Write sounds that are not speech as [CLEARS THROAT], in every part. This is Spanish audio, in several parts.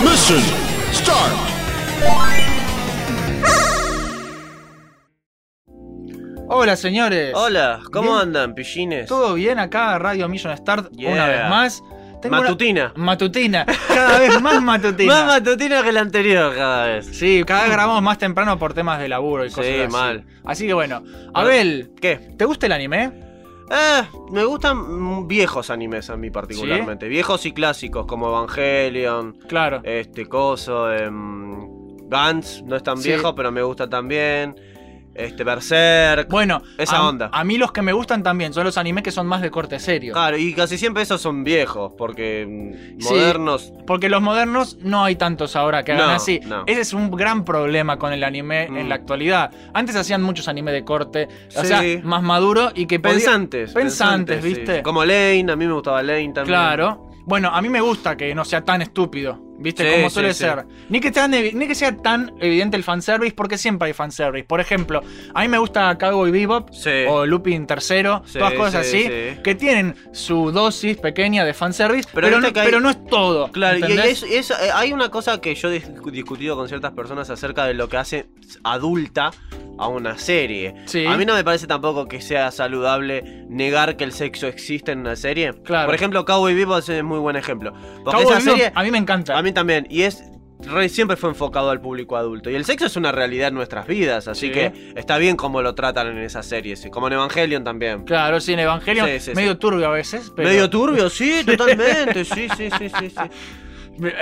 Mission start. Hola señores. Hola, ¿cómo Bien. andan, pillines? ¿Todo bien acá? Radio Mission Start Yeah. una vez más. Tengo una- Matutina. Matutina. Cada vez más [LAUGHS] matutina. Más matutina que la anterior cada vez. Sí, cada vez grabamos más temprano por temas de laburo y Sí, cosas así. mal. Así que bueno. Abel, ¿Qué? ¿te gusta el anime? Eh, me gustan viejos animes a mí particularmente. Viejos y clásicos como Evangelion, Claro. este coso, em, Gantz, no es tan Sí. viejo, pero me gusta también. Este Berserk. Bueno, esa a, onda. A mí los que me gustan también son los animes que son más de corte serio. Claro, y casi siempre esos son viejos, porque mm, Sí. modernos. Porque los modernos no hay tantos ahora que hagan No, así. no. Ese es un gran problema con el anime en Mm. la actualidad. Antes hacían muchos anime de corte, o sea, más maduro y que podía- Pensantes. Pensantes, sí. ¿viste? Como Lane, a mí me gustaba Lane también. Claro. Bueno, a mí me gusta que no sea tan estúpido, ¿viste? Sí, Como suele sí. ser. Ni que, tan evi- ni que sea tan evidente el fanservice, porque siempre hay fanservice. Por ejemplo, a mí me gusta Cowboy Bebop o Lupin Sí, todas cosas sí, así, sí. que tienen su dosis pequeña de fanservice, pero, Pero no, viste que hay- pero no es todo. Claro, y es- es- eh, hay una cosa que yo he dis- discutido con ciertas personas acerca de lo que hace adulta a una serie. Sí. A mí no me parece tampoco que sea saludable negar que el sexo existe en una serie. Claro. Por ejemplo, Cowboy Bebop es muy buen ejemplo. Porque Cowboy esa Bebop, serie a mí me encanta. a mí también y es re- siempre fue enfocado al público adulto y el sexo es una realidad en nuestras vidas, así Sí. que está bien como lo tratan en esas series, como en Evangelion también. Claro, sí, en Evangelion, Sí, sí, medio turbio a veces. Pero Medio turbio, sí, [LAUGHS] totalmente, sí, sí, sí, sí.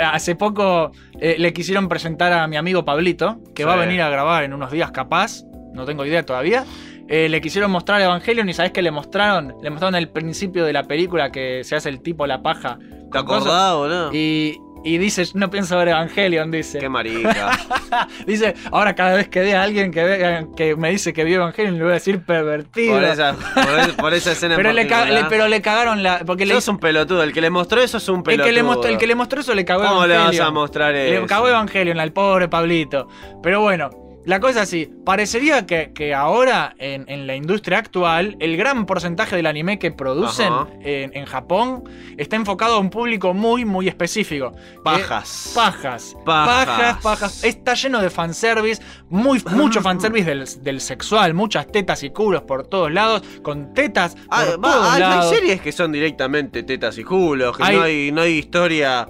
Hace poco eh, le quisieron presentar a mi amigo Pablito, que va a venir a grabar en unos días capaz, no tengo idea todavía. Eh, le quisieron mostrar Evangelion y ¿sabes qué le mostraron? Le mostraron el principio de la película que se hace el tipo la paja. ¿Te acordás, boludo? Y, y dice, no pienso ver Evangelion, dice. Qué marica. [LAUGHS] Dice, ahora cada vez que vea a alguien que, vea- que me dice que vio Evangelion, le voy a decir pervertido. Por esa, por, por esa escena en pero, le particular. le- pero le cagaron la... Porque le Sos hizo- un pelotudo. El que le mostró eso es un el, pelotudo. que le mostró, el que le mostró eso le cagó ¿Cómo le vas Evangelion. a mostrar eso? Le cagó Evangelion al pobre Pablito. Pero bueno, la cosa es así. Parecería que, que ahora, en, en la industria actual, el gran porcentaje del anime que producen en, en Japón está enfocado a un público muy, muy específico. Pajas. Eh, pajas. Pajas. Pajas, pajas. Está lleno de fanservice, muy, [CLEARS THROAT] mucho fanservice del, del sexual, muchas tetas y culos por todos lados, con tetas por Ah, todos hay, series que son directamente tetas y culos, que Hay- no, hay, no hay historia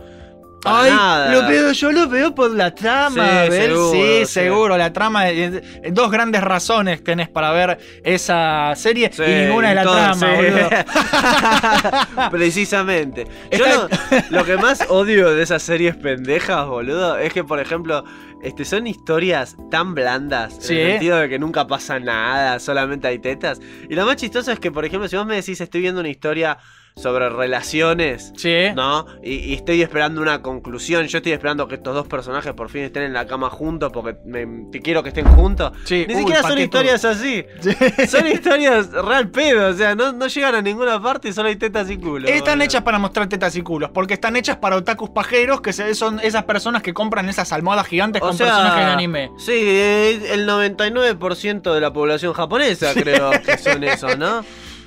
para Ay, nada. lo veo, yo lo veo por la trama, Sí, seguro, sí, sí. seguro, la trama, eh, eh, dos grandes razones tenés para ver esa serie Sí, y ninguna de la trama, boludo. [LAUGHS] Precisamente. Yo Está- lo, [LAUGHS] lo que más odio de esas series pendejas, boludo, es que, por ejemplo, este, son historias tan blandas. Sí. En el sentido de que nunca pasa nada, solamente hay tetas. Y lo más chistoso es que, por ejemplo, si vos me decís, estoy viendo una historia sobre relaciones. Sí. ¿No? Y, y estoy esperando una conclusión. Yo estoy esperando que estos dos personajes por fin estén en la cama juntos porque me, te quiero que estén juntos. Sí, Ni uy, siquiera son historias así. [LAUGHS] Son historias real pedo. O sea, no, no llegan a ninguna parte y solo hay tetas y culo. Están hechas para mostrar tetas y culos, porque están hechas para otakus pajeros, que son esas personas que compran esas almohadas gigantes O con sea, personajes de anime. Sí, el 99% de la población japonesa creo que son [LAUGHS] eso, ¿no?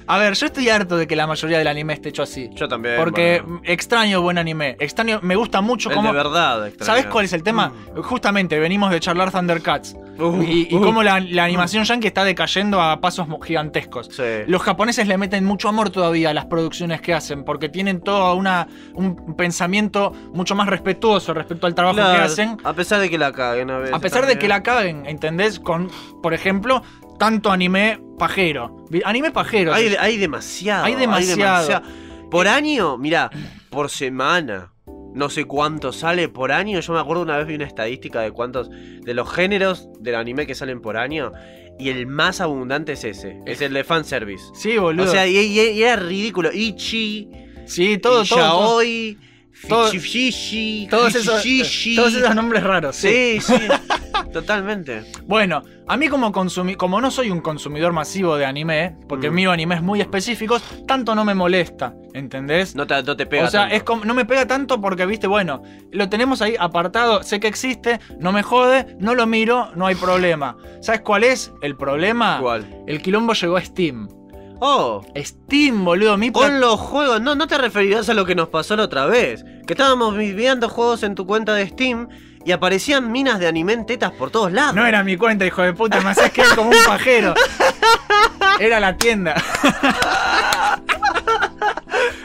A ver, yo estoy harto de que la mayoría del anime esté hecho así. Yo también. Porque bueno. extraño buen anime. Extraño, me gusta mucho El cómo. de verdad. extraño. ¿Sabes cuál es el tema? Justamente venimos de charlar Thundercats. Uh, y y uh. cómo la, la animación yankee está decayendo a pasos gigantescos. Sí. Los japoneses le meten mucho amor todavía a las producciones que hacen, porque tienen todo una, un pensamiento mucho más respetuoso respecto al trabajo Claro, que hacen. A pesar de que la caguen a veces. A pesar de que la caguen, ¿entendés? Con, por ejemplo, tanto anime pajero. Anime pajero. Hay, hay demasiado. Hay demasiado. Por año, mira, por semana. No sé cuánto sale por año. Yo me acuerdo una vez vi una estadística de cuántos. de los géneros del anime que salen por año. Y el más abundante es ese. Es el de fanservice. Sí, boludo. O sea, y, y- y era ridículo. Ichi, sí, todo, y todo. Yaoi, todo- esos, todos esos nombres raros, sí. Sí, sí. [LAUGHS] Totalmente. Bueno, a mí como consumi como no soy un consumidor masivo de anime, porque Mm. miro animes muy específicos, tanto no me molesta, ¿entendés? No te, no te pega. o sea, tanto. es como, no me pega tanto porque, viste, bueno, lo tenemos ahí apartado, sé que existe, no me jode, no lo miro, no hay problema. ¿Sabes cuál es el problema? ¿Cuál? El quilombo llegó a Steam. Oh. Steam, boludo, mi Con los juegos, no, no te referirás a lo que nos pasó la otra vez. Que estábamos viendo juegos en tu cuenta de Steam y aparecían minas de anime en tetas por todos lados. No era mi cuenta, hijo de puta, me hacías quedar como un pajero. Era la tienda.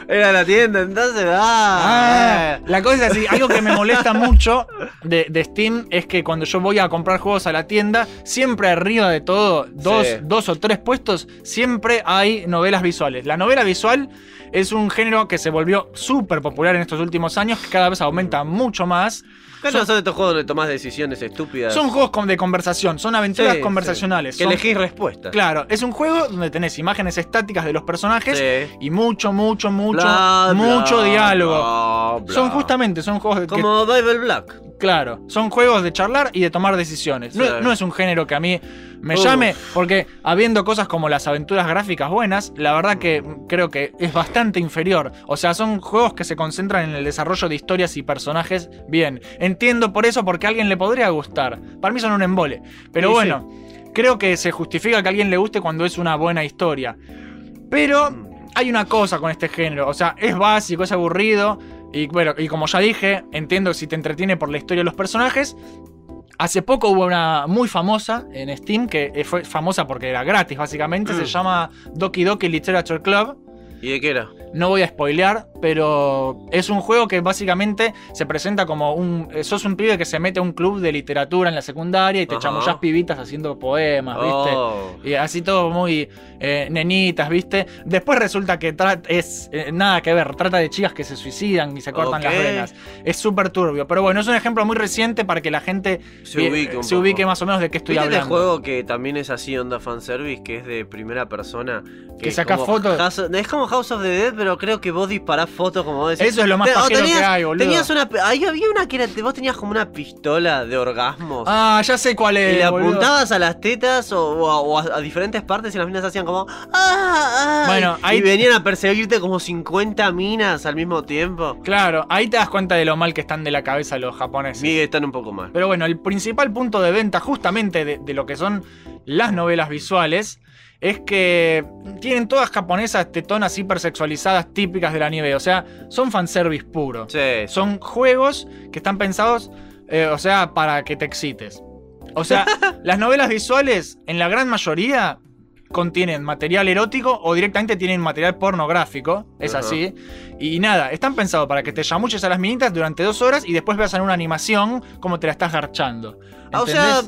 Era la tienda, entonces. Ah, Ah, la cosa es así, algo que me molesta mucho de, de Steam es que cuando yo voy a comprar juegos a la tienda, siempre arriba de todo, dos, Sí. dos o tres puestos, siempre hay novelas visuales. La novela visual es un género que se volvió súper popular en estos últimos años, que cada vez aumenta mucho más. ¿Qué no son estos juegos donde tomás decisiones estúpidas? Son juegos con- de conversación, son aventuras Sí, conversacionales. sí. Que son- elegís respuestas. Claro, es un juego donde tenés imágenes estáticas de los personajes y mucho, mucho, mucho, Bla, mucho bla, diálogo. bla. Son justamente, son juegos de que- Como Bible Black. Claro, son juegos de charlar y de tomar decisiones. No, es un género que a mí me Uf. llame, porque habiendo cosas como las aventuras gráficas buenas, la verdad que creo que es bastante inferior. O sea, son juegos que se concentran en el desarrollo de historias y personajes bien. Entiendo por eso porque a alguien le podría gustar. Para mí son un embole. Pero Sí, bueno, creo que se justifica que a alguien le guste cuando es una buena historia. Pero hay una cosa con este género, o sea, es básico, es aburrido. Y bueno, y como ya dije, entiendo si te entretiene por la historia de los personajes. Hace poco hubo una muy famosa en Steam, que eh, fue famosa porque era gratis, básicamente. Se Mm. llama Doki Doki Literature Club. ¿Y de qué era? No voy a spoilear, pero es un juego que básicamente se presenta como un. eh, Sos un pibe que se mete a un club de literatura en la secundaria y te chamullás pibitas haciendo poemas, ¿viste? Oh. Y así todo muy eh, nenitas, ¿viste? Después resulta que es eh, nada que ver, trata de chicas que se suicidan y se cortan las venas. Es súper turbio, pero bueno, es un ejemplo muy reciente para que la gente Se ubique un se poco. ubique más o menos de qué estoy ¿Viste este hablando. juego que también es así onda fanservice, que es de primera persona? Que como fotos. Es como House of the Dead, pero creo que vos disparás fotos como vos decís. Eso es lo más Te- o pajero que hay, boludo. Tenías una, ahí había una que era, vos tenías como una pistola de orgasmos. Ah, ya sé cuál es. y le boludo. apuntabas a las tetas o, o a, o a- a diferentes partes y las minas hacían como. ¡Ah! ah", Bueno, y, ahí- y venían a perseguirte como 50 minas al mismo tiempo. Claro, ahí te das cuenta de lo mal que están de la cabeza los japoneses. Miguel están un poco mal. Pero bueno, el principal punto de venta justamente de, de lo que son las novelas visuales es que tienen todas japonesas tetonas hipersexualizadas típicas del anime. O sea, son fanservice puro. Sí, Son juegos que están pensados, eh, o sea, para que te excites. O sea, [LAUGHS] las novelas visuales, en la gran mayoría, contienen material erótico o directamente tienen material pornográfico. Es así. Y nada, están pensados para que te chamuches a las minitas durante dos horas y después veas en una animación cómo te la estás garchando. Ah, O sea.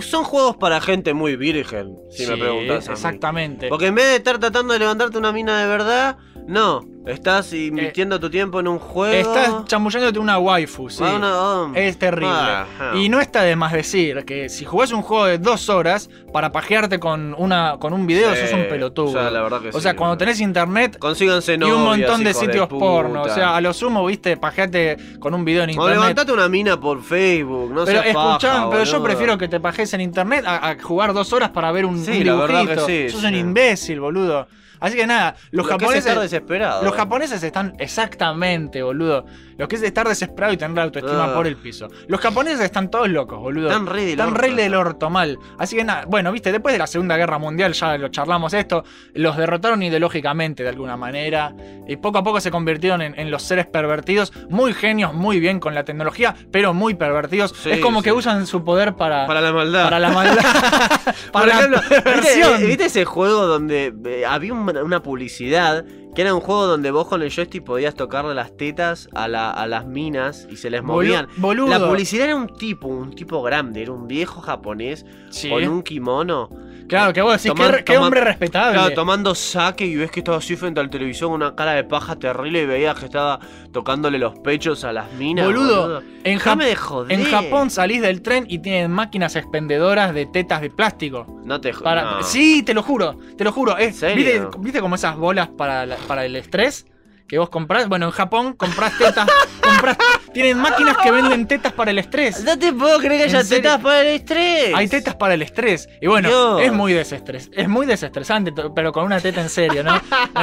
Son juegos para gente muy virgen, si me preguntas. a mí. Exactamente. Porque en vez de estar tratando de levantarte una mina de verdad, no. Estás invirtiendo tu tiempo en un juego. Eh, Estás chamullándote una waifu, sí. Ah, una- oh. Es terrible. Ah, ah. Y no está de más decir que si jugás un juego de dos horas para pajearte con una con un video, Sí, sos un pelotudo. o sea, la verdad que O sí. sea, cuando tenés internet Consíganse y un montón de sitios puta. porno. O sea, a lo sumo, viste, pajeate con un video en O internet. levantate una mina por Facebook, no pero paja, pero yo prefiero que te pajes en internet a, a jugar dos horas para ver un, Sí, un la verdad dibujito. que sí, Sos un imbécil, boludo. Así que nada, los Lo que es japoneses. estar desesperado. Los japoneses están exactamente, boludo. Lo que es estar desesperado y tener la autoestima Ah. por el piso. Los japoneses están todos locos, boludo. Están re del Están orto. re del orto mal. Así que nada, bueno, viste, después de la Segunda Guerra Mundial, ya lo charlamos esto, los derrotaron ideológicamente de alguna manera. Y poco a poco se convirtieron en, en los seres pervertidos, muy genios, muy bien con la tecnología, pero muy pervertidos. Sí, es como sí. que usan su poder para, Para la maldad. para la maldad. [LAUGHS] [LAUGHS] Por para ejemplo, la. ¿viste, viste ese juego donde eh, había un- una publicidad que era un juego donde vos con el joystick podías tocarle las tetas a, la- a las minas y se les movían? boludo. La publicidad era un tipo, un tipo grande, era un viejo japonés Sí. con un kimono. Claro, que vos decís, Toma- qué, hombre respetable. Claro, tomando saque y ves que estaba así frente al televisor con una cara de paja terrible y veías que estaba tocándole los pechos a las minas. Boludo, en, Déjame de joder. en Japón salís del tren y tienen máquinas expendedoras de tetas de plástico. No te jo- Para... no. Sí, te lo juro, te lo juro. Es? ¿viste, viste como esas bolas para, la- para el estrés? Que vos comprás. Bueno, en Japón comprás tetas. [LAUGHS] comprás- tienen máquinas que venden tetas para el estrés. No te puedo creer que ¿En haya serio? tetas para el estrés. Hay tetas para el estrés. Y bueno, Dios. es muy desestres, es muy desestresante, pero con una teta en serio, ¿no?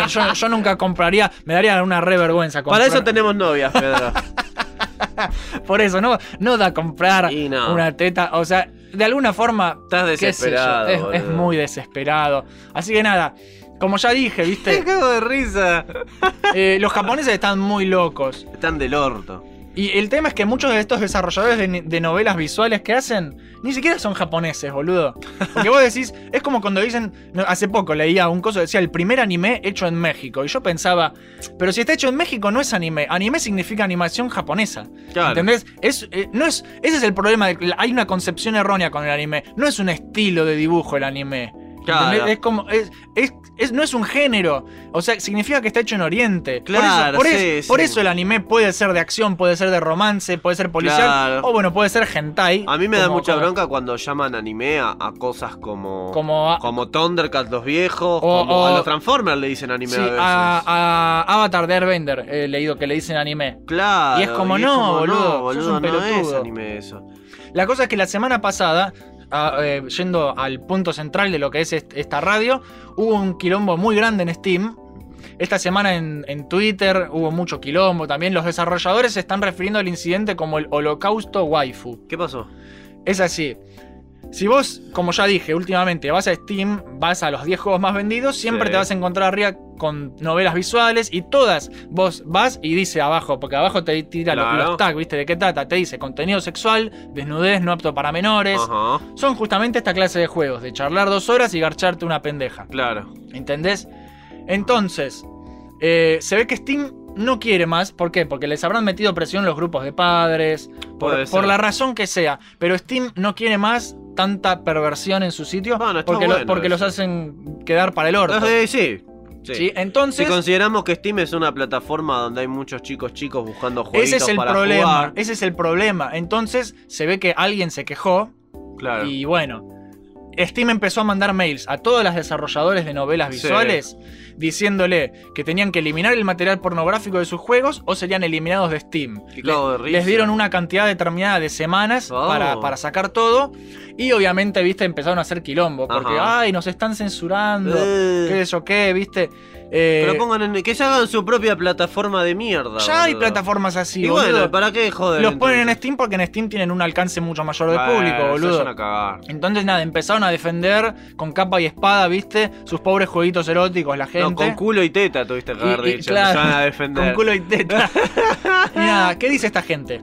Yo, yo nunca compraría, me daría una re vergüenza comprar. Para eso tenemos novias, Pedro. [LAUGHS] Por eso, no, no da comprar Y no. una teta. O sea, de alguna forma. Estás qué sé yo, desesperado. es, muy desesperado. Así que nada. Como ya dije, [LAUGHS] Me viste, cago de risa. eh, los japoneses están muy locos. Están del orto. Y el tema es que muchos de estos desarrolladores de, de novelas visuales que hacen ni siquiera son japoneses, boludo. Porque vos decís, es como cuando dicen, hace poco leía un coso decía el primer anime hecho en México. Y yo pensaba, pero si está hecho en México no es anime. Anime significa animación japonesa. Claro. ¿Entendés? Es, eh, no es, ese es el problema. de- hay una concepción errónea con el anime. No es un estilo de dibujo el anime. Claro. Es como. Es, es- es- no es un género. O sea, significa que está hecho en Oriente. Por Claro, eso, por, sí, eso, por eso el anime puede ser de acción, puede ser de romance, puede ser policial. Claro. O bueno, puede ser hentai. A mí me da mucha como- bronca cuando llaman anime a, a cosas como. Como a- como Thundercats los viejos. O- como o- a los Transformers le dicen anime Sí, a veces. a, a Avatar de Airbender he leído que le dicen anime. Claro. Y es como, no, boludo, sos boludo, un no es anime eso. La cosa es que la semana pasada, eh, yendo al punto central de lo que es est- esta radio, hubo un quilombo muy grande en Steam. Esta semana en, en Twitter hubo mucho quilombo también. Los desarrolladores se están refiriendo al incidente como el holocausto waifu. ¿Qué pasó? Es así. Si vos, como ya dije, últimamente vas a Steam, vas a los 10 juegos más vendidos, siempre Sí. te vas a encontrar arriba con novelas visuales y todas vos vas y dice abajo, porque abajo te tira los- Claro. los tags, ¿viste? ¿De qué trata? Te dice contenido sexual, desnudez no apto para menores. Ajá. Son justamente esta clase de juegos, de charlar dos horas y garcharte una pendeja. Claro. ¿Entendés? Entonces, eh, se ve que Steam no quiere más. ¿Por qué? Porque les habrán metido presión los grupos de padres. Por, la razón que sea. Pero Steam no quiere más tanta perversión en su sitio. Porque lo- bueno porque los hacen quedar para el orto. Eh, sí. sí. ¿Sí? Entonces, Si consideramos que Steam es una plataforma donde hay muchos chicos chicos buscando juegos ese es el para problema. jugar. Ese es el problema. Entonces, se ve que alguien se quejó. Claro. Y bueno, Steam empezó a mandar mails a todos los desarrolladores de novelas Sí. Diciéndole que tenían que eliminar el material pornográfico de sus juegos o serían eliminados de Steam. Le- les dieron una cantidad determinada de semanas Oh. para, para sacar todo y obviamente, viste, empezaron a hacer quilombo porque, Ajá. ay, nos están censurando, Eh. qué sé yo qué, viste. Eh, Pero pongan en, que se hagan su propia plataforma de mierda. ya hay plataformas así, Y boludo. bueno, ¿para qué joder? Los ponen en? Steam porque en Steam tienen un alcance mucho mayor de Bueno, público, se boludo. vayan a cagar. Entonces nada, empezaron a defender con capa y espada, ¿viste? Sus pobres jueguitos eróticos, la gente. No, con culo y teta tuviste que haber dicho. claro, se van a defender. Con culo y teta. [LAUGHS] y nada, ¿qué dice esta gente?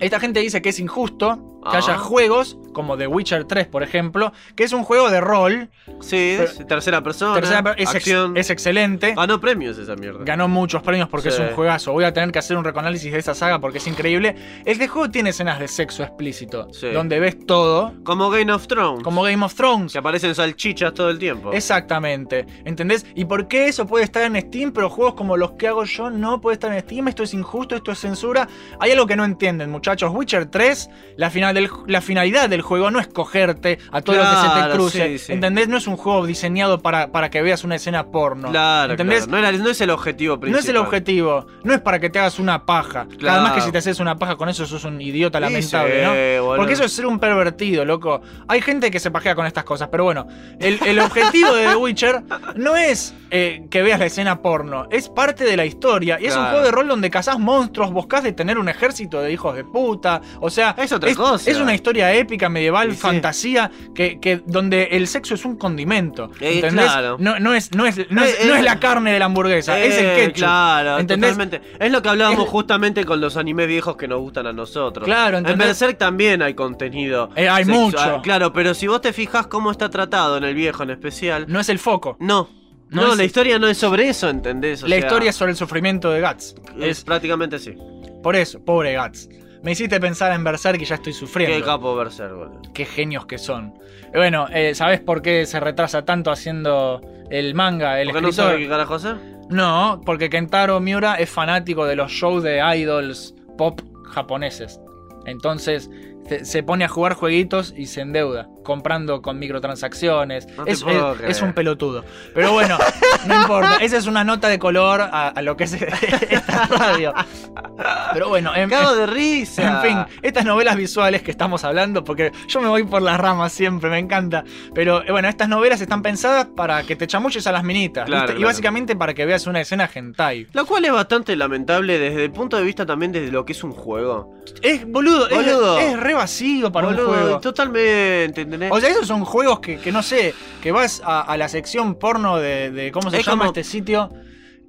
Esta gente dice que es injusto que Ah. haya juegos como The Witcher 3, por ejemplo, que es un juego de rol, Sí, Pero- es tercera persona. tercera es, ex- acción. es excelente. Ganó premios esa mierda. Ganó muchos premios porque Sí. es un juegazo. Voy a tener que hacer un recoanálisis de esa saga porque es increíble. Este juego tiene escenas de sexo explícito, Sí. donde ves todo, Como Game of Thrones. como Game of Thrones. Que aparecen salchichas todo el tiempo. Exactamente, ¿entendés? ¿Y por qué eso puede estar en Steam, pero juegos como los que hago yo no puede estar en Steam? Esto es injusto, esto es censura. Hay algo que no entienden, muchachos. Witcher 3, la, final del, la finalidad del juego no es cogerte a todo lo que se te cruce. sí, sí. ¿Entendés? No es un juego diseñado para, para que veas una escena porno. Claro, ¿Entendés? claro. No, era- no es el objetivo No principal. es el objetivo, no es para que te hagas una paja. Claro. Además que si te haces una paja con eso sos un idiota lamentable, sí, ¿no? boludo. Porque eso es ser un pervertido, loco. Hay gente que se pajea con estas cosas, pero bueno, el, el objetivo de The Witcher no es eh, que veas la escena porno, es parte de la historia. Y es un juego de rol donde cazás monstruos, buscás de tener un ejército de hijos de puta. O sea, Es otra cosa. es una historia épica, medieval, Sí, sí. fantasía, que, que donde el sexo es un condimento. Eh, ¿Entendés? claro. No, no es, no, es, no, es, Eh, no es la carne de la hamburguesa, es el ketchup. Claro, ¿Entendés? totalmente. Es lo que hablábamos Es- justamente con los animes viejos que nos gustan a nosotros. Claro, En ¿entendés? Berserk también hay contenido. Hay sexual. mucho. Claro, pero si vos te fijas cómo está tratado en el viejo en especial. No es el foco. No. No No, es- la historia no es sobre eso, ¿entendés? O la sea, historia es sobre el sufrimiento de Guts. es Es prácticamente sí. por eso, pobre Guts. Me hiciste pensar en Berserk y ya estoy Qué sufriendo. capo Berserk, boludo. Qué genios que son. Bueno, eh, ¿sabés por qué se retrasa tanto haciendo el manga, el ¿Por qué no escritor? sabe qué carajo hacer? No, porque Kentaro Miura es fanático de los shows de idols pop japoneses. Entonces se- se pone a jugar jueguitos y se endeuda, comprando con microtransacciones. No es, un pelotudo. Pero bueno, no importa. Esa es una nota de color a, a lo que es [LAUGHS] esta radio. Pero bueno, en, Cago de risa. en fin, estas novelas visuales que estamos hablando, porque yo me voy por las ramas siempre, me encanta. Pero eh, bueno, estas novelas están pensadas para que te chamuches a las minitas. Y básicamente para que veas una escena hentai. Lo cual es bastante lamentable desde el punto de vista también desde lo que es un juego. Es, boludo, es-. Es, re vacío para Boludo, un juego. Totalmente, O sea, esos son juegos que, que no sé, que vas a, a la sección porno de, de- ¿cómo se Es llama como- este sitio?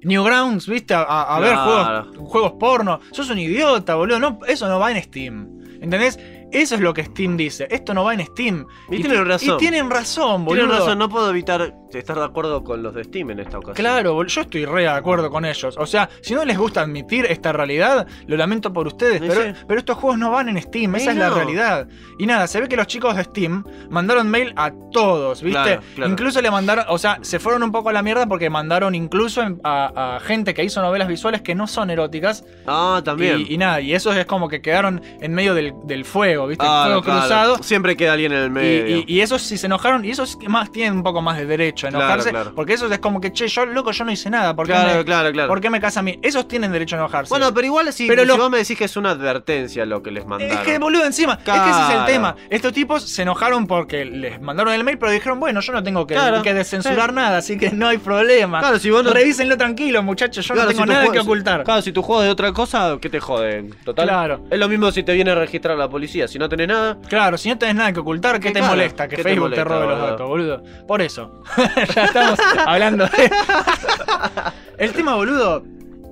Newgrounds, ¿viste? A, ver juegos, juegos porno. Sos un idiota, boludo. No, eso no va en Steam. ¿Entendés? Eso es lo que Steam dice. Esto no va en Steam. Y tienen ti- razón. Y tienen razón, boludo. Tienes razón, no puedo evitar estar de acuerdo con los de Steam en esta ocasión. Claro, yo estoy re de acuerdo con ellos. O sea, si no les gusta admitir esta realidad, lo lamento por ustedes, pero, sí. pero estos juegos no van en Steam, esa es la realidad. Y nada, se ve que los chicos de Steam mandaron mail a todos, ¿viste? Claro, claro. Incluso le mandaron, o sea, se fueron un poco a la mierda porque mandaron incluso a, a gente que hizo novelas visuales que no son eróticas. Ah, también. Y, y nada, y esos es como que quedaron en medio del, del fuego, ¿viste? Ah, fuego claro. cruzado. Siempre queda alguien en el medio. y- y esos sí se enojaron, y esos más tienen un poco más de derecho a enojarse, claro. porque esos es como que, che, yo, loco, yo no hice nada, ¿por qué, claro, me, claro, claro. por qué me casa a mí? Esos tienen derecho a enojarse. Bueno, pero igual si, Pero si lo- vos me decís que es una advertencia lo que les mandaron. es que, boludo, encima, es que ese es el tema. Estos tipos se enojaron porque les mandaron el mail, pero dijeron, bueno, yo no tengo que, que descensurar sí. nada, así que no hay problema. Claro, si vos no- Revísenlo tranquilo, muchachos, yo no tengo si nada que ocultar. Claro, si tu juego es de otra cosa, ¿qué te joden? Total. Claro. Es lo mismo si te viene a registrar la policía. Si no tenés nada, Claro, si no tenés nada que ocultar, ¿qué Que te molesta? Que ¿qué te Facebook te, robe los datos, boludo. Por eso. [LAUGHS] ya estamos hablando de. [LAUGHS] El tema, boludo.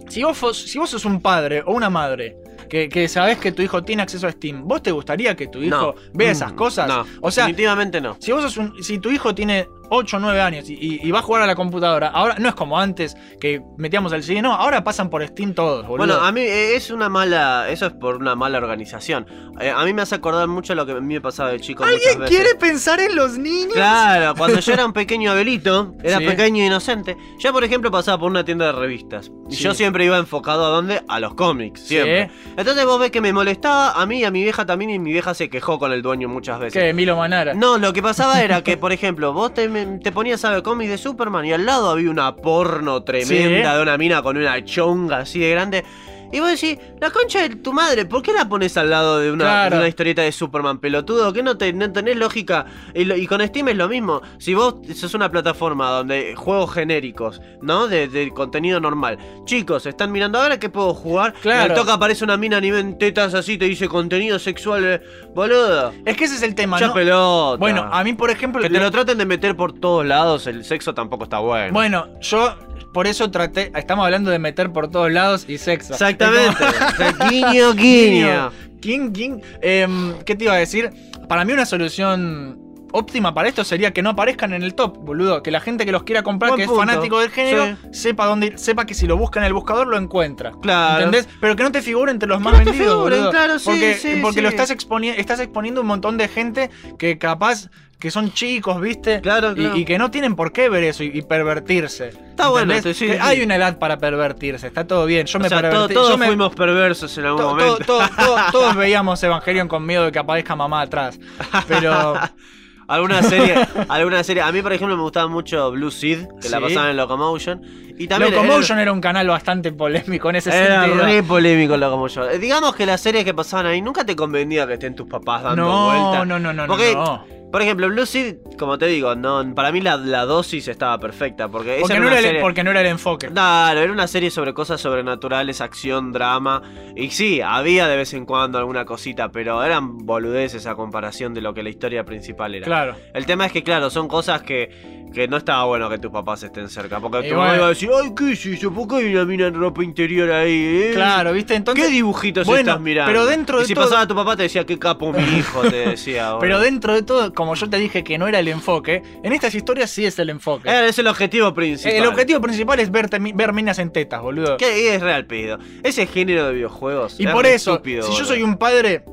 Si vos, si vos sos un padre o una madre que, que sabés que tu hijo tiene acceso a Steam, ¿vos te gustaría que tu hijo no. vea esas Mm, cosas? No, o sea, definitivamente no. si vos sos un, si tu hijo tiene 8 o 9 años y, y- y va a jugar a la computadora, ahora no es como antes que metíamos el CD, no, ahora pasan por Steam todos, boludo. Bueno, a mí eh, es una mala. Eso es por una mala organización. Eh, a mí me hace acordar mucho lo que a mí me pasaba de chico. ¿Alguien veces. quiere pensar en los niños? Claro, cuando yo [LAUGHS] era un pequeño Abelito, era Sí. pequeño e inocente, yo por ejemplo pasaba por una tienda de revistas. Y Sí. yo siempre iba enfocado a dónde? A los cómics, siempre. Sí. Entonces vos ves que me molestaba a mí y a mi vieja también, y mi vieja se quejó con el dueño muchas veces. ¿Qué? Milo Manara. No, lo que pasaba era que, por ejemplo, vos te, te ponías a ver cómics de Superman y al lado había una porno tremenda Sí. de una mina con una chonga así de grande. Y vos decís, la concha de tu madre, ¿por qué la pones al lado de una, Claro. de una historieta de Superman, pelotudo? ¿Qué no, te, no tenés lógica? Y, lo- y con Steam es lo mismo. Si vos sos una plataforma donde juegos genéricos, ¿no? De, de contenido normal. Chicos, están mirando ahora qué puedo jugar. Claro. Y al toque aparece una mina a nivel tetas así, te dice contenido sexual, eh, boludo. Es que ese es el tema, Ya ¿no? pelota. Bueno, a mí, por ejemplo. Que te lo traten de meter por todos lados, el sexo tampoco está bueno. Bueno, yo por eso traté. Estamos hablando de meter por todos lados y sexo. Exactamente. [LAUGHS] Guiño, guiño. King, King. Em, ¿Qué te iba a decir? Para mí, una solución óptima para esto sería que no aparezcan en el top, boludo. Que la gente que los quiera comprar, Buen que punto. es fanático del género, Sí. sepa dónde ir, sepa que si lo busca en el buscador lo encuentra. Claro. ¿Entendés? Pero que no te figure entre los Que más no te vendidos, figuren, boludo. claro, sí, porque sí, porque sí. lo estás, exponi- estás exponiendo un montón de gente que capaz que son chicos, ¿viste? Claro, Y- claro. Y, que no tienen por qué ver eso y, y pervertirse. Está bueno, sí, sí. Hay una edad para pervertirse, está todo bien. Yo O me sea, to- pervertí. todos yo me- fuimos perversos en algún to- momento. to- to- to- [LAUGHS] todos veíamos Evangelion con miedo de que aparezca mamá atrás. Pero. [LAUGHS] alguna serie, alguna serie. A mí, por ejemplo, me gustaba mucho Blue Seed, que la pasaban en Locomotion. Y también Locomotion era un canal bastante polémico en ese Era sentido. re polémico Locomotion. Eh, Digamos que las series que pasaban ahí nunca te convenía que estén tus papás dando No, vueltas. no, no, no, Porque, no. Por ejemplo, Blue Seed, como te digo, no, para mí la, la dosis estaba perfecta. Porque, Porque no, era el, porque no era el enfoque. Claro, era una serie sobre cosas sobrenaturales, acción, drama. Y sí, había de vez en cuando alguna cosita, pero eran boludeces a comparación de lo que la historia principal era. Claro. El tema es que, claro, son cosas que, que no estaba bueno que tus papás estén cerca. Porque Y tu mamá bueno. iba a decir, ay, ¿qué es eso? ¿Por qué hay una mina en ropa interior ahí? eh? Claro, ¿viste? Entonces. ¿Qué dibujitos bueno, estás mirando? pero dentro y de si todo- pasaba tu papá te decía, qué capo mi hijo, te decía. [LAUGHS] Pero boludo. dentro de todo, como yo te dije que no era el enfoque, en estas historias sí es el enfoque. Eh, es el objetivo principal. el objetivo principal es mi- ver minas en tetas, boludo. Que es real pedo. Ese género de videojuegos. Y es por eso, estúpido, si yo soy un padre,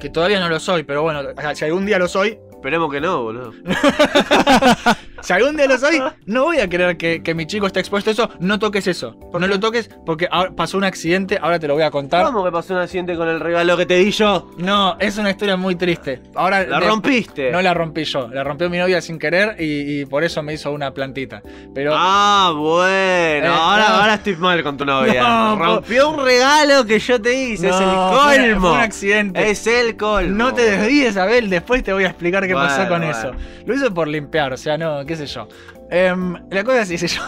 que todavía no lo soy, pero bueno, si algún día lo soy, Esperemos que no, boludo. [LAUGHS] si algún día lo soy, no voy a querer que, que mi chico esté expuesto a eso. No toques eso. No lo toques porque ahora pasó un accidente, ahora te lo voy a contar. ¿Cómo que pasó un accidente con el regalo que te di yo? No, es una historia muy triste. Ahora La de- rompiste. No la rompí yo, la rompió mi novia sin querer y, y por eso me hizo una plantita. Pero Ah, bueno. Eh, ahora, no. ahora estoy mal con tu novia. No, Rompió un regalo que yo te hice. es el colmo. fue un accidente. Es el colmo. No te desvíes, Abel, después te voy a explicar qué pasó con bueno. eso. Lo hizo por limpiar, o sea, no, qué sé yo. Em, la cosa es, qué sé yo.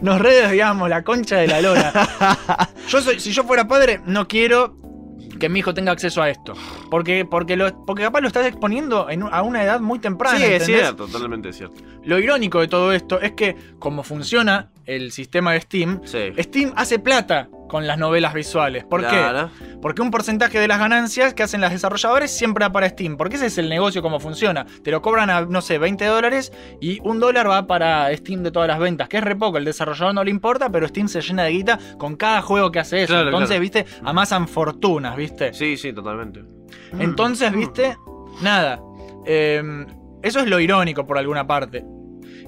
Nos re desviamos, la concha de la lora. [LAUGHS] Yo soy, si yo fuera padre, no quiero que mi hijo tenga acceso a esto. Porque, porque, lo, porque capaz lo estás exponiendo en a una edad muy temprana. Sí, es ¿entendés? cierto, totalmente cierto. Lo irónico de todo esto es que, como funciona el sistema de Steam, Sí. Steam hace plata con las novelas visuales. ¿Por Claro. qué? Porque un porcentaje de las ganancias que hacen las desarrolladores siempre va para Steam. Porque ese es el negocio como funciona. Te lo cobran a, no sé, 20 dólares y un dólar va para Steam de todas las ventas, que es re poco. El desarrollador no le importa, pero Steam se llena de guita con cada juego que hace eso. Claro, Entonces, claro. viste, amasan fortunas, viste. Sí, sí, totalmente. Entonces, viste, nada. eh, eso es lo irónico por alguna parte.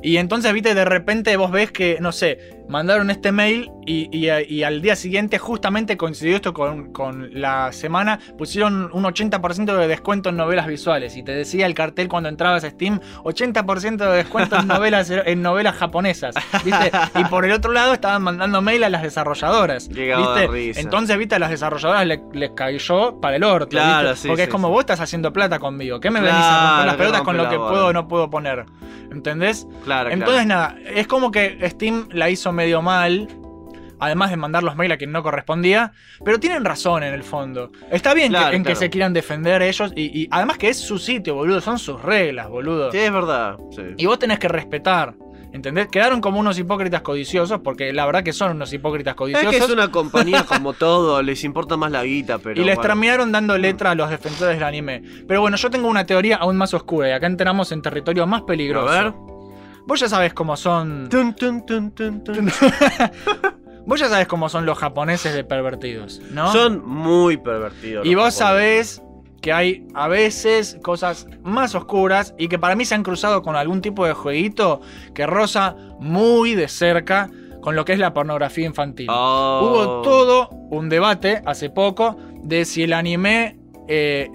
Y entonces, viste, de repente vos ves que, no sé, mandaron este mail y, y- y al día siguiente justamente coincidió esto con, con la semana, pusieron un 80% de descuento en novelas visuales. Y te decía el cartel cuando entrabas a Steam, 80% de descuento en novelas, [LAUGHS] en novelas japonesas. ¿Viste? Y por el otro lado estaban mandando mail a las desarrolladoras. ¿Viste? risa. Entonces, viste, a las desarrolladoras le- les cayó para el orto. Claro, ¿viste? sí, Porque sí, es como sí. vos estás haciendo plata conmigo. ¿Qué me venís a Claro, romper las pelotas con lo que puedo o no puedo poner? ¿Entendés? Claro, Entonces, claro. nada, es como que Steam la hizo medio mal. Además de mandar los mails a quien no correspondía. Pero tienen razón en el fondo. Está bien que- Claro, en que se quieran defender ellos. Y, y además que es su sitio, boludo. Son sus reglas, boludo. Sí, es verdad. Sí. Y vos tenés que respetar. ¿Entendés? Quedaron como unos hipócritas codiciosos. Porque la verdad que son unos hipócritas Es codiciosos. que es una compañía [LAUGHS] como todo, les importa más la guita, pero. y les bueno. terminaron dando letra a los defensores del anime. Pero bueno, yo tengo una teoría aún más oscura y acá entramos en territorio más peligroso. A ver. Vos ya sabes cómo son. Tun, tun, tun, tun, tun. [LAUGHS] Vos ya sabes cómo son los japoneses de pervertidos, ¿no? Son muy pervertidos. y vos japoneses. sabés que hay a veces cosas más oscuras y que para mí se han cruzado con algún tipo de jueguito que roza muy de cerca con lo que es la pornografía infantil. Oh. Hubo todo un debate hace poco de si el anime, eh,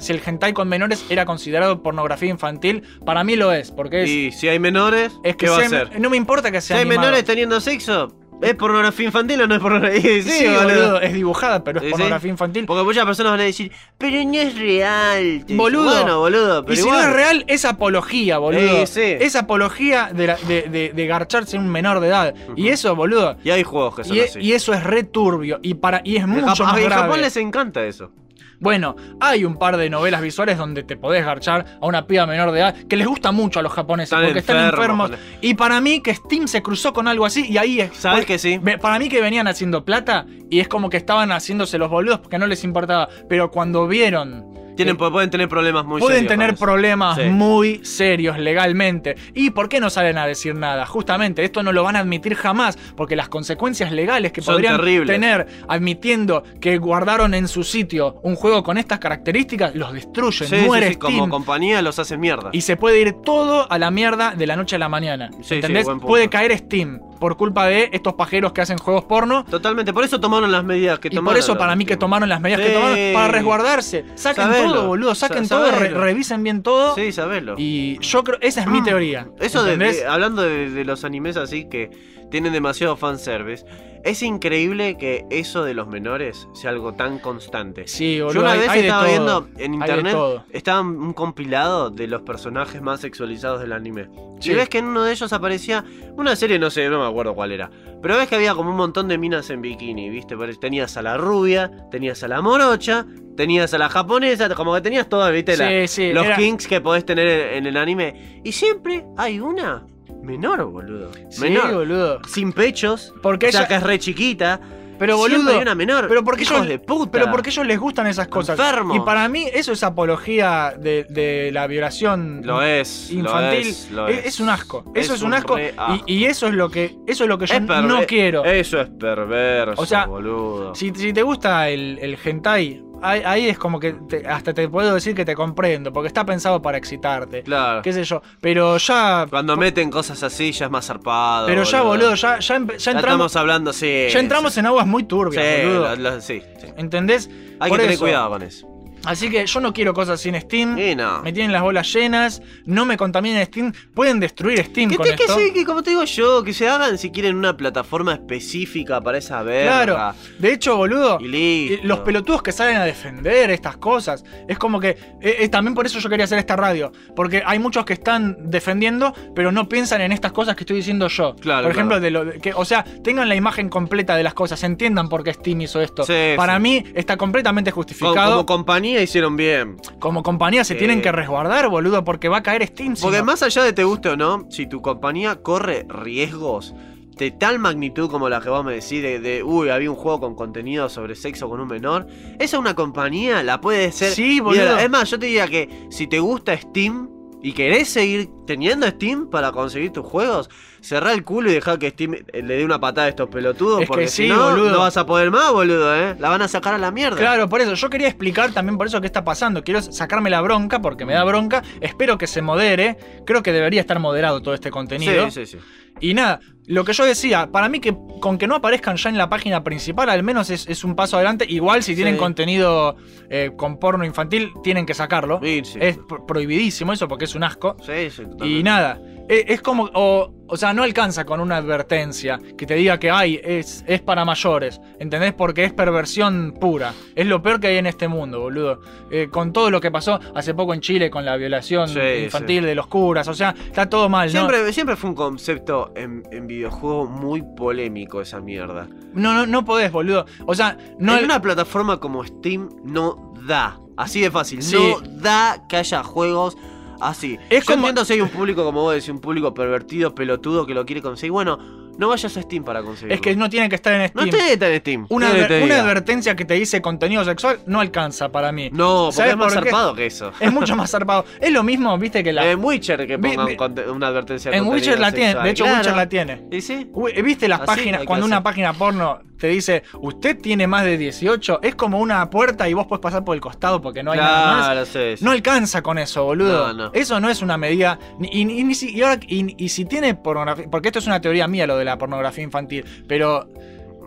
si el hentai con menores era considerado pornografía infantil. Para mí lo es, porque es, Y si hay menores, es que ¿qué va a ser? no me importa que Si sea hay animado. menores teniendo sexo, ¿es pornografía infantil o no es pornografía? [LAUGHS] Sí, boludo, es dibujada, pero es Sí, sí. pornografía infantil. Porque muchas personas van a decir, pero no es real. Boludo. dice, Bueno, boludo, pero y si no es real, es apología, boludo. Sí. Es apología de, la- de, de- de garcharse en un menor de edad. Y eso, boludo. Y hay juegos que son Y, e- así. y eso es re turbio. Y, para, y es mucho más grave. Japón les encanta eso. Bueno, hay un par de novelas visuales donde te podés garchar a una piba menor de edad que les gusta mucho a los japoneses Están porque están enfermos. Y para mí que Steam se cruzó con algo así y ahí es. ¿Sabes que sí? Para mí que venían haciendo plata y es como que estaban haciéndose los boludos porque no les importaba. Pero cuando vieron. Tienen, que pueden tener problemas muy pueden serios tener con eso. problemas Sí. muy serios legalmente. ¿Y por qué no salen a decir nada? Justamente, esto no lo van a admitir jamás, porque las consecuencias legales que Son podrían terribles. tener admitiendo que guardaron en su sitio un juego con estas características, los destruyen, Sí, muere sí, como compañía los hacen mierda. Y se puede ir todo a la mierda de la noche a la mañana. Sí, sí, ¿Entendés? puede caer Steam por culpa de estos pajeros que hacen juegos porno. Totalmente, por eso tomaron las medidas que Y tomaron. por eso para mí que tomaron las medidas que tomaron para resguardarse. Saquen Sabelo. todo, boludo. Saquen Sa- todo, re- revisen bien todo. Sí, sabelo. Y yo creo, esa es mi teoría. Eso de, hablando de, de los animes así que tienen demasiado fanservice, es increíble que eso de los menores sea algo tan constante. Sí, boludo. Yo una hay- vez hay estaba todo. viendo en internet, estaba un compilado de los personajes más sexualizados del anime. Sí. Y ves que en uno de ellos aparecía una serie, no sé, no me acuerdo cuál era. Pero ves que había como un montón de minas en bikini, ¿viste? Tenías a la rubia, tenías a la morocha, tenías a la japonesa, como que tenías todas, ¿viste? La- Sí, sí, los era- kinks que podés tener en, en el anime. Y siempre hay una menor, boludo. Sí, menor. boludo. Sin pechos. Porque o sea, ella- que es re chiquita. Pero boludo. hay una menor. Pero porque ellos, de puta. pero porque ellos les gustan esas cosas. Enfermos. Y para mí eso es apología de, de la violación Lo es. lo infantil. es, lo es, es. un asco. Eso es, un asco. Y, y eso es lo que eso es lo que yo no quiero. Eso es perverso, O sea, boludo. Si, si te gusta el, el hentai, ahí, ahí es como que te- hasta te puedo decir que te comprendo, porque está pensado para excitarte. Claro. Qué sé yo. Pero ya. Cuando meten cosas así ya es más zarpado. Pero ya, boludo, ya, ya, empe- ya entramos. estamos hablando, sí. Ya entramos en aguas muy turbias, Sí, boludo. lo- lo- sí, sí. ¿Entendés? Hay Por que tener eso, cuidado con eso. Así que yo no quiero cosas sin Steam. Y no. Me tienen las bolas llenas, no me contaminen Steam, pueden destruir Steam Que, con te- que esto. sí, que como te digo yo, que se hagan si quieren una plataforma específica para esa verga. Claro. De hecho, boludo, Y eh, los pelotudos que salen a defender estas cosas, es como que eh, eh, también por eso yo quería hacer esta radio, porque hay muchos que están defendiendo, pero no piensan en estas cosas que estoy diciendo yo. Claro, por ejemplo, claro. de lo de- que, o sea, tengan la imagen completa de las cosas, entiendan por qué Steam hizo esto. Sí, Para sí. mí está completamente Co- justificado. como compañía hicieron bien. Como compañía se tienen que resguardar, boludo, porque va a caer Steam. Porque más allá de te guste o no, si tu compañía corre riesgos de tal magnitud como la que vos me decís, de, de, uy, había un juego con contenido sobre sexo con un menor, esa una compañía la puede ser. Sí, boludo. Mira, Es más, yo te diría que si te gusta Steam y querés seguir teniendo Steam para conseguir tus juegos, cerrá el culo y dejá que Steam eh, le dé una patada a estos pelotudos, Es porque sí, si no, boludo. no vas a poder más, boludo, ¿eh? La van a sacar a la mierda. Claro, por eso. Yo quería explicar también por eso qué está pasando. Quiero sacarme la bronca porque me da bronca. Espero que se modere. Creo que debería estar moderado todo este contenido. Sí, sí, sí. Y nada, lo que yo decía, para mí que con que no aparezcan ya en la página principal, al menos es, es un paso adelante. Igual si tienen Sí. contenido eh, con porno infantil, tienen que sacarlo. Sí, sí. Es pro- prohibidísimo eso porque es un asco. Sí, sí, Y nada, es como, o, o sea, no alcanza con una advertencia que te diga que hay, es, es para mayores, ¿entendés? Porque es perversión pura. Es lo peor que hay en este mundo, boludo. Eh, con todo lo que pasó hace poco en Chile con la violación Sí, infantil de los curas, o sea, está todo mal, ¿no? Siempre, siempre fue un concepto en, en videojuego muy polémico esa mierda. No, no, no podés, boludo. O sea, no. en una plataforma como Steam no da. Así de fácil. Sí. No da que haya juegos así. Es Yo como- entiendo si hay un [LAUGHS] público, como vos decís, un público pervertido, pelotudo que lo quiere conseguir. Bueno, no vayas a Steam para conseguirlo. Es que no tiene que estar en No Steam. esté tan en Steam. una, advertencia que te dice contenido sexual no alcanza para mí. No, porque ¿Sabes es más por zarpado que eso. Es mucho más zarpado. Es lo mismo, viste, que la. En Witcher que pongan vi- una advertencia en Witcher la tiene. De hecho, Claro. Witcher la tiene. ¿Y sí? Uy, ¿Viste las Así páginas? que Cuando una página porno te dice, usted tiene más de 18, es como una puerta y vos podés pasar por el costado porque no hay nada más. Claro, sí, sí. No alcanza con eso, boludo. No, no. Eso no es una medida. Y, y- y ahora- y- y si tiene pornografía. Porque esto es una teoría mía, lo de la pornografía infantil. Pero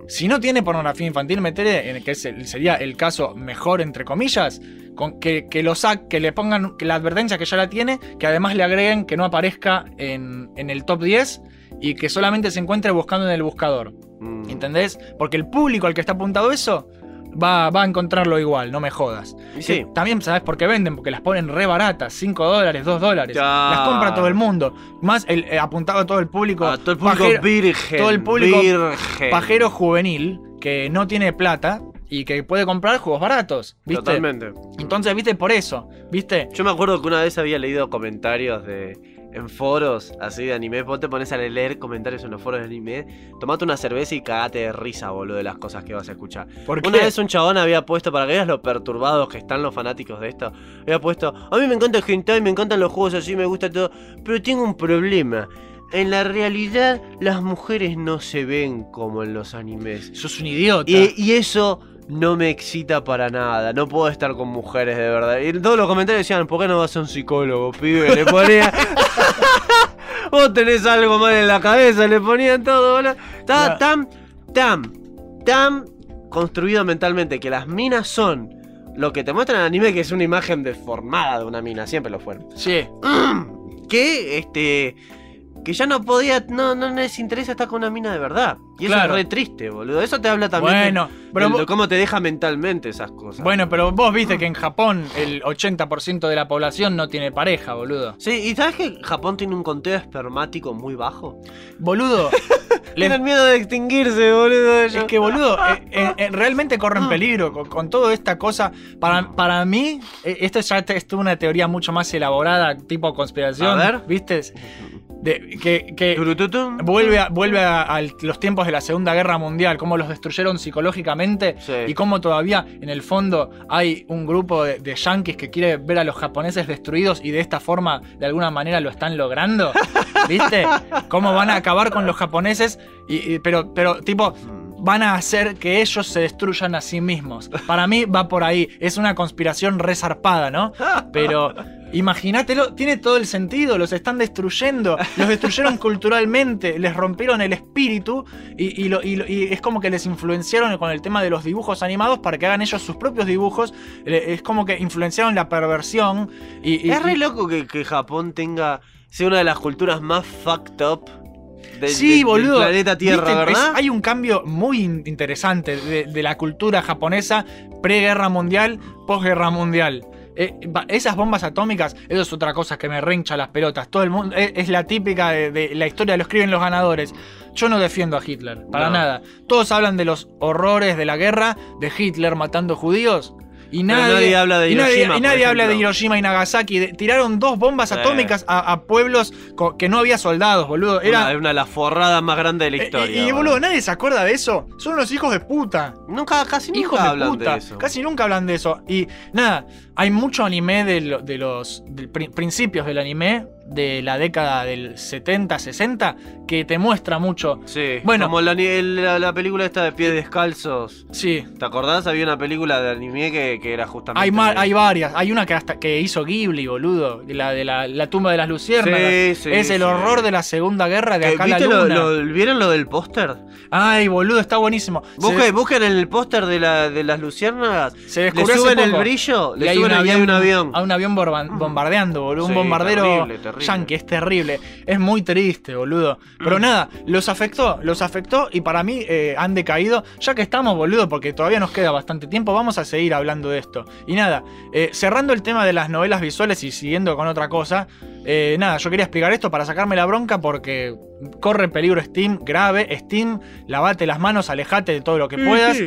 si no tiene pornografía infantil, meterle, en el que sería el caso mejor, entre comillas, con que, que lo sac, que le pongan que la advertencia que ya la tiene, que además le agreguen que no aparezca en, en el top 10 y que solamente se encuentre buscando en el buscador. Mm. ¿Entendés? Porque el público al que está apuntado eso va, va a encontrarlo igual, no me jodas. Y sí. También sabes por qué venden, porque las ponen re baratas, 5 dólares, 2 dólares. Las compra todo el mundo. Más el, eh, apuntado a todo el público. A todo el público pajero, virgen. todo el público virgen. pajero juvenil que no tiene plata y que puede comprar juegos baratos. ¿Viste? Totalmente. Entonces, viste, por eso. ¿Viste? Yo me acuerdo que una vez había leído comentarios de en foros así de anime. Vos te pones a leer comentarios en los foros de anime. Tomate una cerveza y cagate de risa, boludo, de las cosas que vas a escuchar. Porque Una vez un chabón había puesto, para que veas lo perturbados que están los fanáticos de esto, había puesto, a mí me encanta el hentai, me encantan los juegos así, me gusta todo, pero tengo un problema. En la realidad, las mujeres no se ven como en los animes. sos un idiota. Y, y eso no me excita para nada. No puedo estar con mujeres de verdad. Y todos los comentarios decían, ¿por qué no vas a un psicólogo, pibe? Le ponía. [LAUGHS] Vos tenés algo mal en la cabeza, le ponían todo, boludo. Estaba tan, tan, tan construido mentalmente que las minas son lo que te muestran en el anime, que es una imagen deformada de una mina, siempre lo fueron. Sí. [CLEARS THROAT] Que este. Que ya no podía, no, no les interesa estar con una mina de verdad. Y eso Claro. es re triste, boludo. Eso te habla también de- Bueno, pero de, cómo te deja mentalmente esas cosas. Bueno, pero vos viste que en Japón el 80% de la población no tiene pareja, boludo. Sí, ¿y sabes que Japón tiene un conteo espermático muy bajo? Boludo. [LAUGHS] le- Tienen miedo de extinguirse, boludo. ellos. Es que, boludo, [LAUGHS] eh, eh, eh, realmente corren peligro con, con toda esta cosa. Para, para mí, eh, esto ya es una teoría mucho más elaborada, tipo conspiración. A ver. ¿Viste? De, que, que vuelve, a, vuelve a, a los tiempos de la Segunda Guerra Mundial, cómo los destruyeron psicológicamente Sí. y cómo todavía en el fondo hay un grupo de, de yanquis que quiere ver a los japoneses destruidos y de esta forma de alguna manera lo están logrando. ¿Viste? [LAUGHS] Cómo van a acabar con los japoneses, y, y- pero, pero tipo van a hacer que ellos se destruyan a sí mismos. Para mí va por ahí. Es una conspiración resarpada, ¿no? Pero, Imagínatelo, tiene todo el sentido, los están destruyendo, los destruyeron [LAUGHS] culturalmente, les rompieron el espíritu y, y lo- y lo- y es como que les influenciaron con el tema de los dibujos animados para que hagan ellos sus propios dibujos, Eh, es como que influenciaron la perversión y, Es re loco que, que Japón tenga. sea una de las culturas más fucked up Sí, boludo. del planeta Tierra, ¿Viste? ¿verdad? Es- hay un cambio muy in- interesante de, de la cultura japonesa preguerra mundial, posguerra mundial. Eh, esas bombas atómicas, eso es otra cosa que me rencha las pelotas. Todo el mundo es, es la típica de, de la historia, lo escriben los ganadores. Yo no defiendo a Hitler, para No. nada. Todos hablan de los horrores de la guerra, de Hitler matando judíos. Y nadie, nadie habla de y nadie- Hiroshima, y nadie habla de. Hiroshima y Nagasaki. Tiraron dos bombas atómicas a, a pueblos que no había soldados, boludo. Era, Una, una de las forradas más grandes de la eh, historia. Y, y, boludo. nadie se acuerda de eso. Son los hijos de puta. Nunca, casi nunca de hablan puta. de eso. Casi nunca hablan de eso. Y nada, hay mucho anime de, lo- de los principios del anime, de la década del 70, 60, que te muestra mucho. Sí, Bueno. como la, la, la película esta de pies descalzos. Sí. ¿Te acordás? Había una película de anime que, que era justamente. Hay, ma- de- hay varias. Hay una que hasta que hizo Ghibli, boludo. La de la, la tumba de las luciérnagas. Sí, sí, es el sí. horror de la Segunda Guerra de acá la ¿Viste lo, luna. lo- ¿Vieron lo del póster? Ay, boludo, está buenísimo. Se- Busquen, el póster de, la, de las luciérnagas. Se Le descubrió hace suben el brillo, le suben un avión. A un avión Mm. bombardeando, boludo. Un bombardero terrible, terrible. Yankee, es terrible. Es muy triste, boludo. Pero Mm. nada, los afectó, los afectó y para mí eh, han decaído. Ya que estamos, boludo, porque todavía nos queda bastante tiempo, vamos a seguir hablando de esto. Y nada, eh, cerrando el tema de las novelas visuales y siguiendo con otra cosa. eh, nada, yo quería explicar esto para sacarme la bronca porque corre peligro Steam, grave. Steam, lavate las manos, alejate de todo lo que puedas.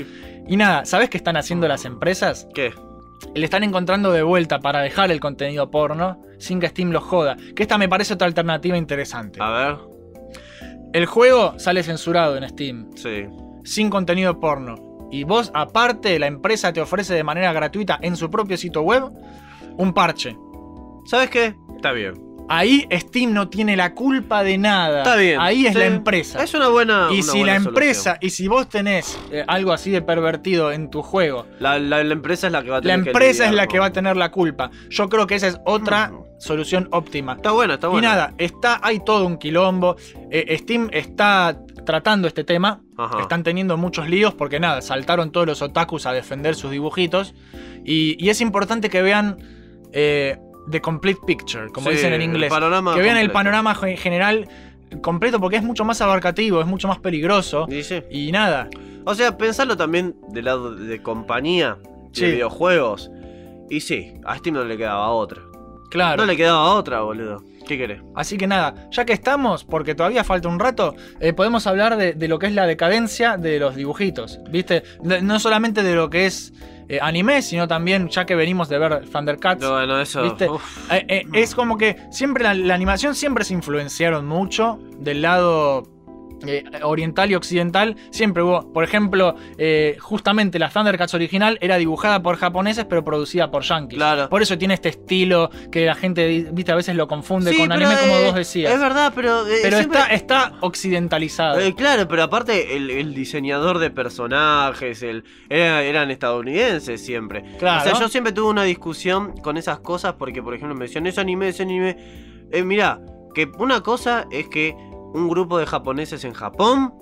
Y nada, ¿sabes qué están haciendo las empresas? ¿Qué? Le están encontrando de vuelta para dejar el contenido porno sin que Steam los joda. Que esta me parece otra alternativa interesante. A ver. El juego sale censurado en Steam, Sí. sin contenido porno. Y vos, aparte, la empresa te ofrece de manera gratuita en su propio sitio web un parche. ¿Sabes qué? Está bien. Ahí Steam no tiene la culpa de nada. Está bien. Ahí es Sí. la empresa. Es una buena. y una si buena la empresa, solución. y si vos tenés eh, algo así de pervertido en tu juego, La, la- la empresa es la que va a la tener que empresa es lidiar la con- que va a tener la culpa. Yo creo que esa es otra Mm. solución óptima. Está bueno, está bueno. Y nada, está, hay todo un quilombo. Eh, Steam está tratando este tema. Ajá. Están teniendo muchos líos porque nada, saltaron todos los otakus a defender sus dibujitos. Y, y es importante que vean eh, The Complete Picture, como Sí, dicen en el inglés. panorama que vean el panorama gen- general completo porque es mucho más abarcativo, es mucho más peligroso. Y sí. Y nada, O sea, pensarlo también del lado de compañía, Sí. de videojuegos. Y sí, a Steam no le quedaba otra. claro. No le quedaba otra, boludo. ¿Qué querés? Así que nada, ya que estamos, porque todavía falta un rato, eh, podemos hablar de, de lo que es la decadencia de los dibujitos, ¿viste? De- no solamente de lo que es eh, anime, sino también, ya que venimos de ver Thundercats, No, bueno, eso. ¿Viste? eh, eh, es como que siempre la, la animación siempre se influenciaron mucho del lado eh, oriental y occidental. Siempre hubo, por ejemplo, eh, justamente la Thundercats original era dibujada por japoneses, pero producida por yankees. Claro. Por eso tiene este estilo que la gente, viste, a veces lo confunde Sí, con anime, como eh, vos decías. Es verdad, pero. Pero siempre- está, está occidentalizado. Claro, pero aparte el, el diseñador de personajes, el, era- eran estadounidenses siempre. Claro. O sea, yo siempre tuve una discusión con esas cosas porque, por ejemplo, me decían, es anime, es anime. Eh, mirá, que una cosa es que un grupo de japoneses en Japón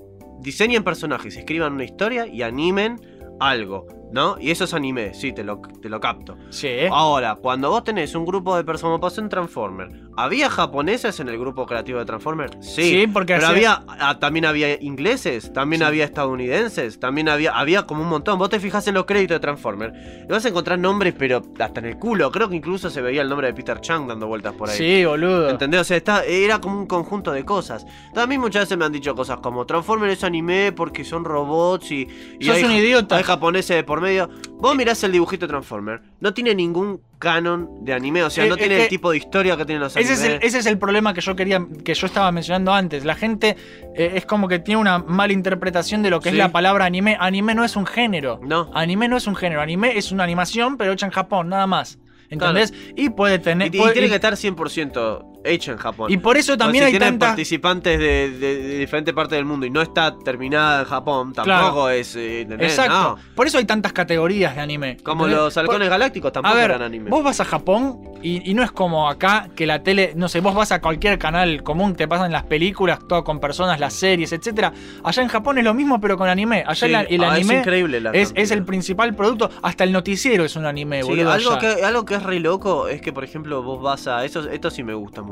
diseñen personajes, escriban una historia y animen algo, ¿no? Y eso es anime, sí, te lo, te lo capto. sí. Ahora, cuando vos tenés un grupo de personas, pasó en Transformer, ¿había japoneses en el grupo creativo de Transformer? Sí, Sí, porque pero había, ah, también había ingleses, también Sí. había estadounidenses, también había, había como un montón. Vos te fijas en los créditos de Transformer, y vas a encontrar nombres, pero hasta en el culo. Creo que incluso se veía el nombre de Peter Chang dando vueltas por ahí. Sí, boludo. ¿Entendés? O sea, está, era como un conjunto de cosas. También muchas veces me han dicho cosas como Transformer es anime porque son robots y, y Sos hay, un idiota. hay japoneses de por medio. Vos mirás el dibujito Transformer, no tiene ningún canon de anime, o sea, Eh, no eh, tiene eh, el tipo de historia que tienen los Ese animes. es, el, ese es el problema que yo quería, que yo estaba mencionando antes. La gente eh, es como que tiene una mala interpretación de lo que Sí. es la palabra anime. Anime no es un género. No. Anime no es un género. Anime es una animación, pero hecha en Japón, nada más. ¿Entendés? Y puede tener. y puede- tiene y- que estar 100% hecha en Japón. Y por eso O también si hay tienen tantas. participantes de, de- de diferentes partes del mundo y no está terminada en Japón, tampoco Claro. es. eh, ¿entendés? Exacto. No. Por eso hay tantas categorías de anime. Como ¿entendés? los halcones Por- galácticos tampoco A ver, eran anime. vos vas a Japón y, y no es como acá que la tele, no sé, vos vas a cualquier canal común, te pasan las películas, todo con personas, las series, etcétera. Allá en Japón es lo mismo, pero con anime. Allá Sí. el, el Ah, es anime increíble la es, es el principal producto. Hasta el noticiero es un anime, Sí, boludo. algo, allá. que, algo que es re loco es que, por ejemplo, vos vas a. Eso, esto sí me gusta mucho.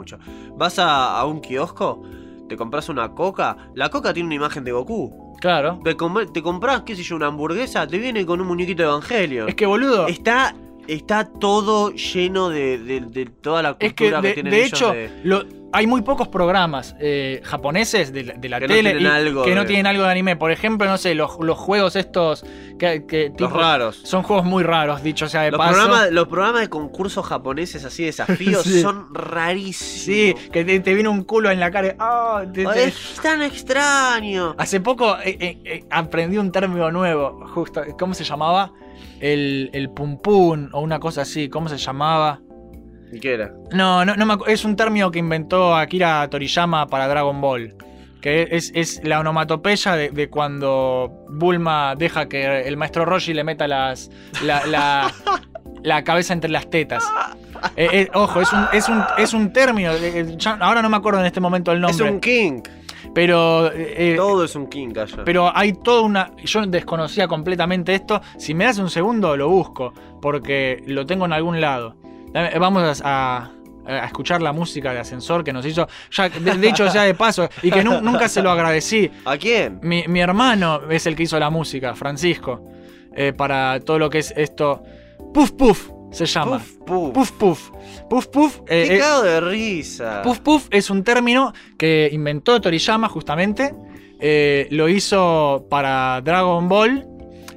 Vas a, a un kiosco, te compras una coca. La coca tiene una imagen de Goku. Claro. Te, com- te compras, qué sé yo, una hamburguesa, te viene con un muñequito de Evangelio. Es que, boludo, Está, está todo lleno de, de- de toda la es que cultura que, de, tienen de ellos hecho, de- lo- hay muy pocos programas eh, japoneses de la, de la Que no tele tienen y- algo que no tienen algo de anime. Por ejemplo, no sé, los, los juegos estos que, que los tipo- raros. son juegos muy raros, dicho sea de Los paso. programas, los programas de concursos japoneses así, desafíos, [LAUGHS] Sí. son Sí, rarísimos. que te, te viene un culo en la cara. ah, te- te- Es tan extraño. Hace poco eh, eh, eh, aprendí un término nuevo, justo. ¿Cómo se llamaba? El, el pum pum o una cosa así. ¿Cómo se llamaba? ¿Y qué era? No, no, no me es un término que inventó Akira Toriyama para Dragon Ball. Que es, es la onomatopeya de, de cuando Bulma deja que el maestro Roshi le meta las, la, la- [LAUGHS] la cabeza entre las tetas. Eh, eh, ojo, es un, es un, es un término. eh, ya- ahora no me acuerdo en este momento el Es nombre. un king. Pero. Todo es un king allá. pero hay toda una. Yo desconocía completamente esto. Si me das un segundo, lo busco. Porque lo tengo en algún lado. Dame- Vamos a, a escuchar la música de ascensor que nos hizo. Ya, de, de hecho, ya de paso. Y que nu- nunca se lo agradecí. ¿A quién? Mi, mi hermano es el que hizo la música, Francisco. eh, para todo lo que es esto. Puff Puff se llama. Puf, puf. Puff Puff. Puff Puff. eh, Qué eh, cago de risa. Puff Puff es un término que inventó Toriyama justamente. eh, lo hizo para Dragon Ball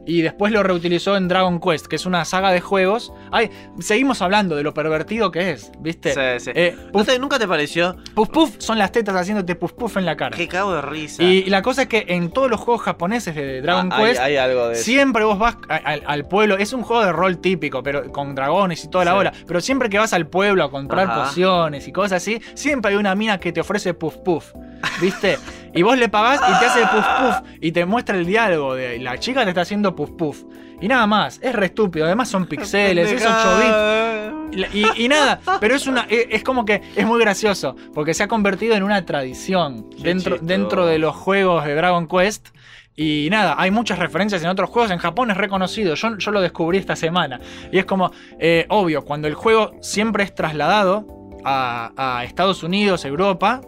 y después lo reutilizó en Dragon Quest, que es una saga de juegos. Ay, seguimos hablando de lo pervertido que es, ¿viste? Sí, sí. Eh, ¿No puff, te- ¿Nunca te pareció? puff Puff son las tetas haciéndote puff puff en la cara. Qué cago de risa. Y, y la cosa es que en todos los juegos japoneses de Dragon Ah, Quest Hay, algo de eso. Siempre vos vas a- al- al pueblo, es un juego de rol típico, pero con dragones y toda la Sí. bola. Pero siempre que vas al pueblo a comprar Ajá. pociones y cosas así, siempre hay una mina que te ofrece puff puff. ¿Viste? Y vos le pagás y te hace puff puff y te muestra el diálogo de la chica te está haciendo puff puff. Y nada más, es re estúpido. Además son [LAUGHS] pixeles, es 8 bits. Y, y nada, pero es una es, es como que es muy gracioso, porque se ha convertido en una tradición Qué dentro, dentro de los juegos de Dragon Quest. Y nada, hay muchas referencias en otros juegos. En Japón es reconocido. Yo, yo lo descubrí esta semana. Y es como, eh, obvio, cuando el juego siempre es trasladado a, a Estados Unidos, Europa,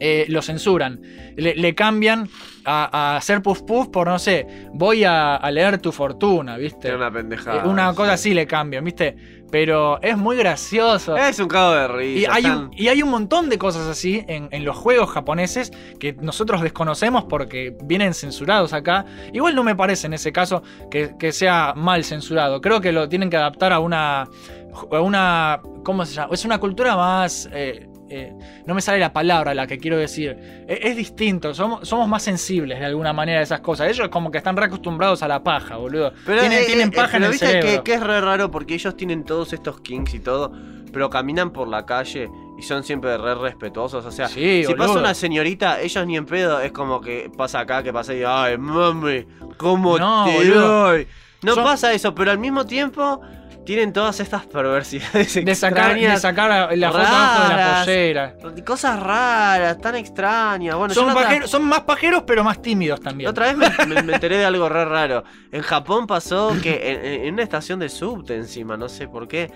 eh, lo censuran. Le, le cambian a, a hacer puff puff por, no sé, voy a, a leer tu fortuna, ¿viste? Era una Eh, pendejada. una sí. cosa así le cambian, ¿viste? Pero es muy gracioso. Es un cago de risa. Y hay, un, y hay un montón de cosas así en, en los juegos japoneses que nosotros desconocemos porque vienen censurados acá. Igual no me parece en ese caso que, que sea mal censurado. Creo que lo tienen que adaptar a una. a una ¿Cómo se llama? Es una cultura más. eh, eh, no me sale la palabra la que quiero decir. E- Es, distinto, somos, somos más sensibles de alguna manera a esas cosas. Ellos como que están reacostumbrados a la paja, boludo. Pero, tienen, eh, tienen eh, paja en pero el viste cerebro. que, que es re raro porque ellos tienen todos estos kings y todo, pero caminan por la calle y son siempre re respetuosos. O sea, Sí, si pasa una señorita, ellos ni en pedo, es como que pasa acá, que pasa y, ay, mami, ¿cómo No, te boludo. doy? No Son- pasa eso, pero al mismo tiempo tienen todas estas perversidades de sacar, de extrañas, sacar la foto abajo de la raras. pollera. cosas raras, tan extrañas. Bueno, Son, otra- más pajeros, pero más tímidos también. Otra vez me, [LAUGHS] me- me enteré de algo re raro. En Japón pasó que en, una estación de subte encima, no sé por qué,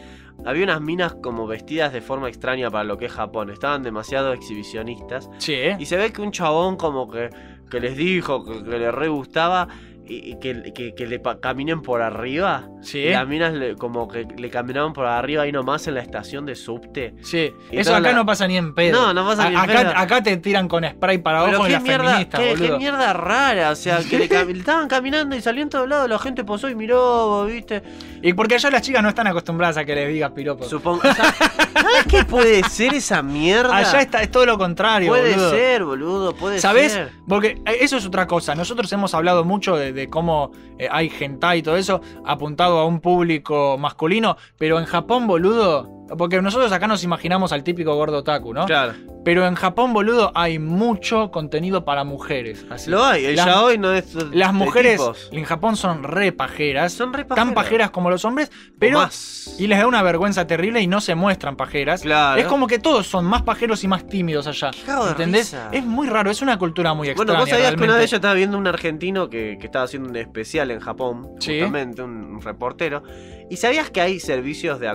había unas minas como vestidas de forma extraña para lo que es Japón. Estaban demasiado exhibicionistas. Sí. Y se ve que un chabón como que, que les dijo que, que le re gustaba que, que- que le caminen por arriba. Sí, Y las minas le- como que le caminaban por arriba ahí nomás en la estación de subte. sí. y Eso acá la- no pasa ni en pedo. No, no pasa ni en acá, pedo. acá te tiran con spray para abajo en las mierda, feministas, qué, qué mierda rara, o sea, que le, [LAUGHS] cam- le estaban caminando y salió en todos lados, la gente posó y miró, ¿viste? Y porque allá las chicas no están acostumbradas a que les digas piropo. Supongo. o sea, ¿Sabes qué puede ser esa mierda? Allá está, es todo lo contrario, Puede boludo. ser, boludo, puede ¿Sabes? ser. Porque eh, eso es otra cosa. Nosotros hemos hablado mucho de, de cómo eh, hay hentai y todo eso apuntado a un público masculino, pero en Japón, boludo, Porque nosotros acá nos imaginamos al típico gordo otaku, ¿no? Claro. Pero en Japón, boludo, hay mucho contenido para mujeres. Así. Lo hay, el Las- yaoi no es. de Las mujeres en Japón son re pajeras. Son re Tan pajeras. pajeras como los hombres, pero. más. Y les da una vergüenza terrible y no se muestran pajeras. Claro. Es como que todos son más pajeros y más tímidos allá. cago de ¿Entendés? risa. Es muy raro, es una cultura muy extraña. Bueno, vos sabías que una vez yo estaba viendo un argentino que, que estaba haciendo un especial en Japón, Sí. justamente, un, reportero. ¿Y sabías que hay servicios de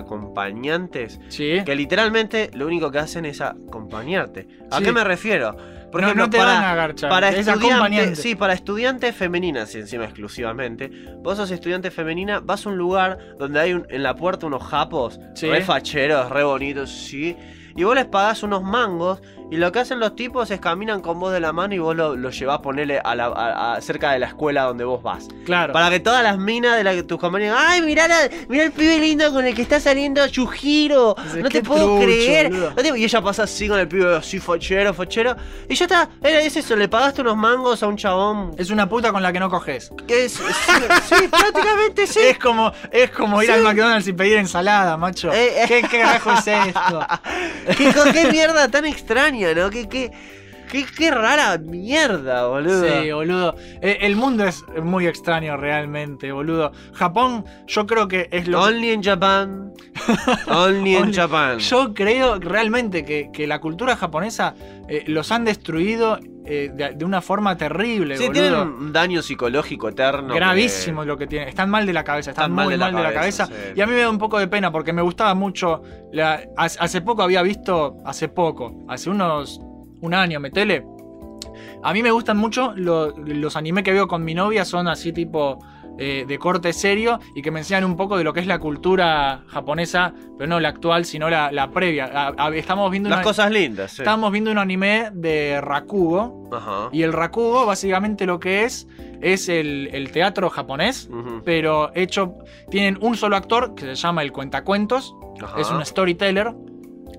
Sí. que literalmente lo único que hacen es acompañarte? ¿A Sí. qué me refiero? Por No- ejemplo, no te para, van a agarchar, para es estudiantes, sí, para estudiantes femeninas encima exclusivamente. Vos sos estudiante femenina, vas a un lugar donde hay un- en la puerta unos japos Sí. re facheros, re bonitos, sí. Y vos les pagás unos mangos y lo que hacen los tipos es caminan con vos de la mano y vos lo, lo llevás a ponerle a la, a- a- cerca de la escuela donde vos vas. Claro. Para que todas las minas de la que tus compañeros ¡Ay, mirá, la- mirá el pibe lindo con el que está saliendo Yujiro! No "Qué te puedo trucho, creer. boludo". No te- Y ella pasa así con el pibe así fachero, fachero. Y ya está, era es eso, le pagaste unos mangos a un chabón. Es una puta con la que no coges. Es, sí, sí, [LAUGHS] prácticamente sí. Es como, es como ir al McDonald's y pedir ensalada, macho. Eh, eh. ¿Qué, ¿Qué carajo es esto? [LAUGHS] ¿Qué, qué mierda tan extraña, ¿no? Qué, qué, qué, qué rara mierda, boludo. Sí, boludo. Eh, El mundo es muy extraño realmente, boludo. Japón, yo creo que es lo Only in Japan. Only in [LAUGHS] Japan. Yo creo realmente que, que la cultura japonesa eh, los han destruido eh, de, de una forma terrible, Sí, boludo. tienen un daño psicológico eterno. Gravísimo que- lo que tienen. Están mal de la cabeza, están, Están muy mal de la cabeza. sí. Y a mí me da un poco de pena porque me gustaba mucho. la- hace poco había visto, hace poco, hace unos. Un año, metele. A mí me gustan mucho lo- los anime que veo con mi novia, son así tipo. eh, de corte serio y que me enseñan un poco de lo que es la cultura japonesa, pero no la actual, sino la, la previa. A- a- estamos viendo Las una- cosas lindas, sí. Estábamos viendo un anime de Rakugo. Ajá. Y el Rakugo, básicamente lo que es, es el, el teatro japonés, pero hecho. Tienen un solo actor que se llama el Cuentacuentos, Ajá. es un storyteller.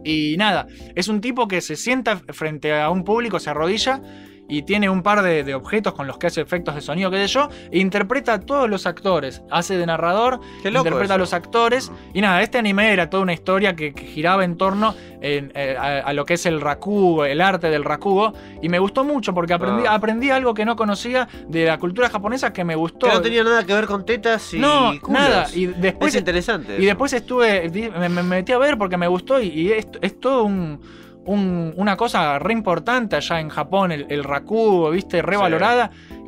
Y nada, es un tipo que se sienta frente a un público, se arrodilla y tiene un par de, de objetos con los que hace efectos de sonido, qué sé yo, e interpreta a todos los actores. Hace de narrador, interpreta a los actores. Y nada, este anime era toda una historia que, que giraba en torno eh, a, a lo que es el rakugo, el arte del rakugo. Y me gustó mucho porque aprendí, Ah. aprendí algo que no conocía de la cultura japonesa que me gustó. Que no tenía nada que ver con tetas y No, culos. nada. Y después, es interesante. y eso. después estuve, me metí a ver porque me gustó y, y es, es todo un, un- una cosa re importante allá en Japón, el, el rakugo, viste, re Sí.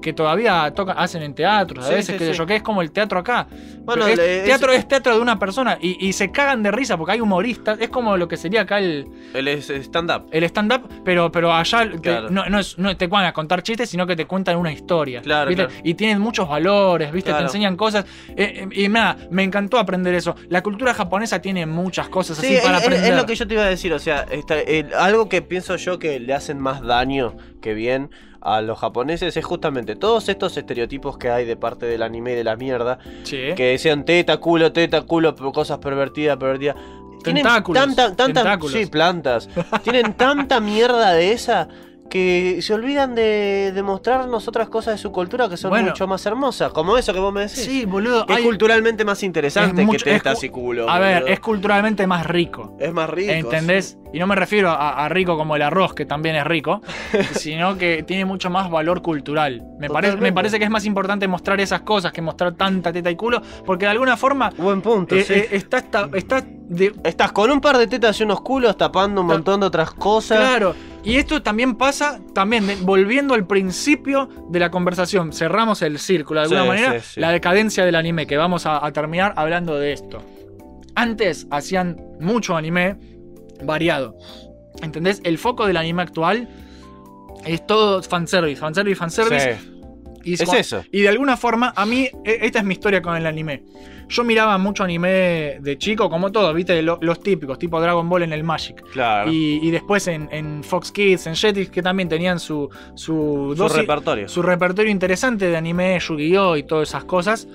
que todavía toca, hacen en teatros a Sí, veces, sí, sí. yo, que es como el teatro acá. Bueno, es, le- teatro es teatro de una persona y, y se cagan de risa porque hay humoristas, es como lo que sería acá el, El stand-up. el stand-up, pero, pero allá te- no, no, es- no te van a contar chistes, sino que te cuentan una historia. Claro. Y tienen muchos valores, ¿viste? Te enseñan cosas. Eh, eh, y nada, me encantó aprender eso. La cultura japonesa tiene muchas cosas Sí, así es, para aprender. es lo que yo te iba a decir. O sea, el- algo que pienso yo que le hacen más daño que bien a los japoneses es justamente todos estos estereotipos que hay de parte del anime y de la mierda. Sí. Que decían teta, culo, teta, culo, cosas pervertidas, pervertidas. Tienen Tentáculos, tanta, tanta, tentáculos. sí, plantas. Tienen tanta mierda de esa que se olvidan de, de mostrarnos otras cosas de su cultura que son Bueno. mucho más hermosas, como eso que vos me decís. Sí, boludo. Que es culturalmente más interesante es mucho- que tetas y culo. A ver, boludo. es culturalmente más rico. Es más rico. ¿Entendés? Y no me refiero a, a rico como el arroz, que también es rico, [LAUGHS] sino que tiene mucho más valor cultural. Me, parece, me parece que es más importante mostrar esas cosas que mostrar tanta teta y culo, porque de alguna forma. Buen punto, eh, sí. eh, está, está, está de, Estás con un par de tetas y unos culos tapando un Ta- montón de otras cosas. Claro, y esto también pasa, también volviendo al principio de la conversación, cerramos el círculo de alguna Sí, manera, sí, sí. la decadencia del anime, que vamos a, a terminar hablando de esto. Antes hacían mucho anime variado, ¿entendés? El foco del anime actual es todo fanservice, fanservice, fanservice. Y, Es eso. y de alguna forma, a mí, e- esta es mi historia con el anime. Yo miraba mucho anime de chico, como todo, ¿viste? Lo- los típicos, tipo Dragon Ball en el Magic. Claro. Y, y después en, en Fox Kids, en Jetix, que también tenían su, su, Su dosis- repertorio. su repertorio interesante de anime, Yu-Gi-Oh! y todas esas cosas.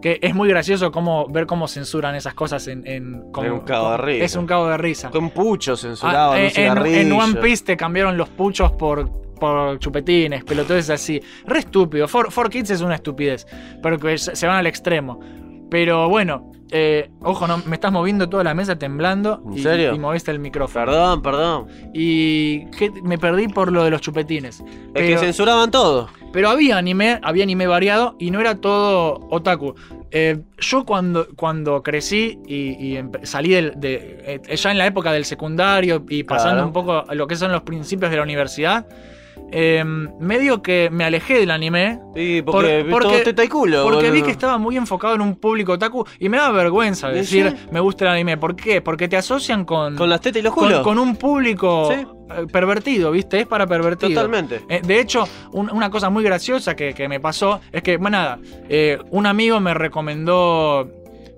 Que es muy gracioso cómo, ver cómo censuran esas cosas en. en como- Es un cago de risa. Es un cago de risa. Con pucho censurado, Ah, en en, en One Piece te cambiaron los puchos por, por chupetines, pelotudes así. Re estúpido. For, For Kids es una estupidez, pero que se van al extremo. Pero bueno, eh, ojo, no, me estás moviendo toda la mesa temblando. ¿En y, serio? Y moviste el micrófono. Perdón, perdón. Y me perdí por lo de los chupetines. Es que censuraban todo. Pero había anime, había anime variado y no era todo otaku. Eh, yo cuando, cuando crecí y, salí del- de, eh, ya en la época del secundario y pasando Claro. un poco a lo que son los principios de la universidad, eh, medio que me alejé del anime Sí, porque, Por- porque- todo teta y culo. porque vi que estaba muy enfocado en un público otaku y me da vergüenza ¿Y decir sí? me gusta el anime. ¿Por qué? Porque te asocian con, Con las tetas y los culos. con un público Sí. eh, pervertido, ¿viste? Es para pervertido. Totalmente. Eh, de hecho, un- una cosa muy graciosa que, que me pasó es que, bueno, nada, eh, un amigo me recomendó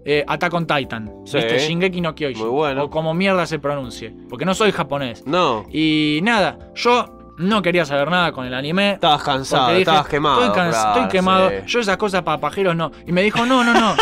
eh, Attack on Titan, Sí. ¿viste? Shingeki no Kyojin. Muy bueno. O como mierda se pronuncie, porque no soy japonés. No. Y nada, yo no quería saber nada con el anime. Estabas cansado, dije, estabas quemado. Estoy, claro, estoy quemado. sí. Yo esas cosas para pajeros no. Y me dijo, no, no, no.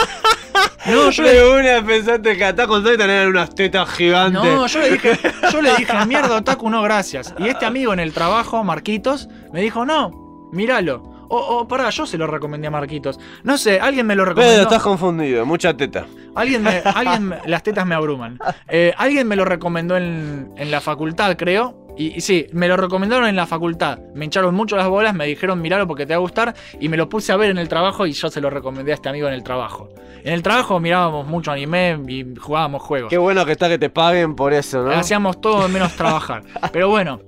[LAUGHS] no, yo le, De una pensaste que on Titan eran unas tetas gigantes. no, yo le dije, yo le dije, [LAUGHS] mierda, otaku, no, gracias. Y este amigo en el trabajo, Marquitos, me dijo, no, míralo. O, o pará, yo se lo recomendé a Marquitos. No sé, alguien me lo recomendó. Pedro, estás confundido, mucha teta. Alguien me, alguien me- [LAUGHS] las tetas me abruman. Eh, alguien me lo recomendó en, en la facultad, creo. Y, y sí, me lo recomendaron en la facultad. Me hincharon mucho las bolas, me dijeron, miralo porque te va a gustar. Y me lo puse a ver en el trabajo y yo se lo recomendé a este amigo en el trabajo. En el trabajo mirábamos mucho anime y jugábamos juegos. Qué bueno que está que te paguen por eso, ¿no? Hacíamos todo menos trabajar. [LAUGHS] Pero bueno,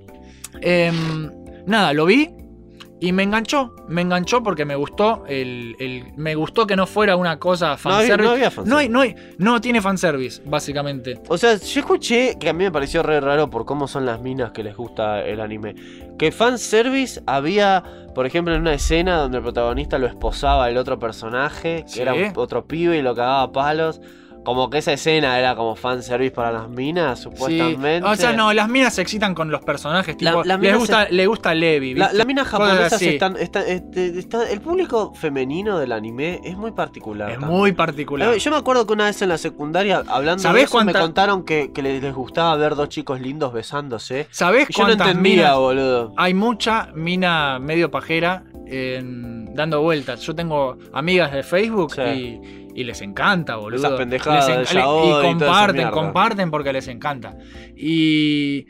em, nada, lo vi y me enganchó. Me enganchó porque me gustó. El, el- me gustó que no fuera una cosa No había, fanservice. no había fanservice. No, hay, no, hay- no tiene fanservice, básicamente. O sea, yo escuché que a mí me pareció re raro por cómo son las minas que les gusta el anime. Que fanservice había, por ejemplo, en una escena donde el protagonista lo esposaba el otro personaje, que Sí. era otro pibe y lo cagaba a palos. Como que esa escena era como fanservice para las minas, Sí. supuestamente. O sea, no, las minas se excitan con los personajes. Tipo, La- les minas gusta, le gusta Levi. La-. Las minas Cosas japonesas están, están- este, El público femenino del anime es muy particular. Es también. muy particular. Eh, Yo me acuerdo que una vez en la secundaria, hablando de ¿Sabés eso, me contaron que, que les, gustaba ver dos chicos lindos besándose. ¿Sabés Y yo no entendía, minas? boludo. Hay mucha mina medio pajera en- dando vueltas. Yo tengo amigas de Facebook Sí. y, y les encanta, boludo. Esas pendejadas Les de yaoi y comparten, comparten porque les encanta. Y.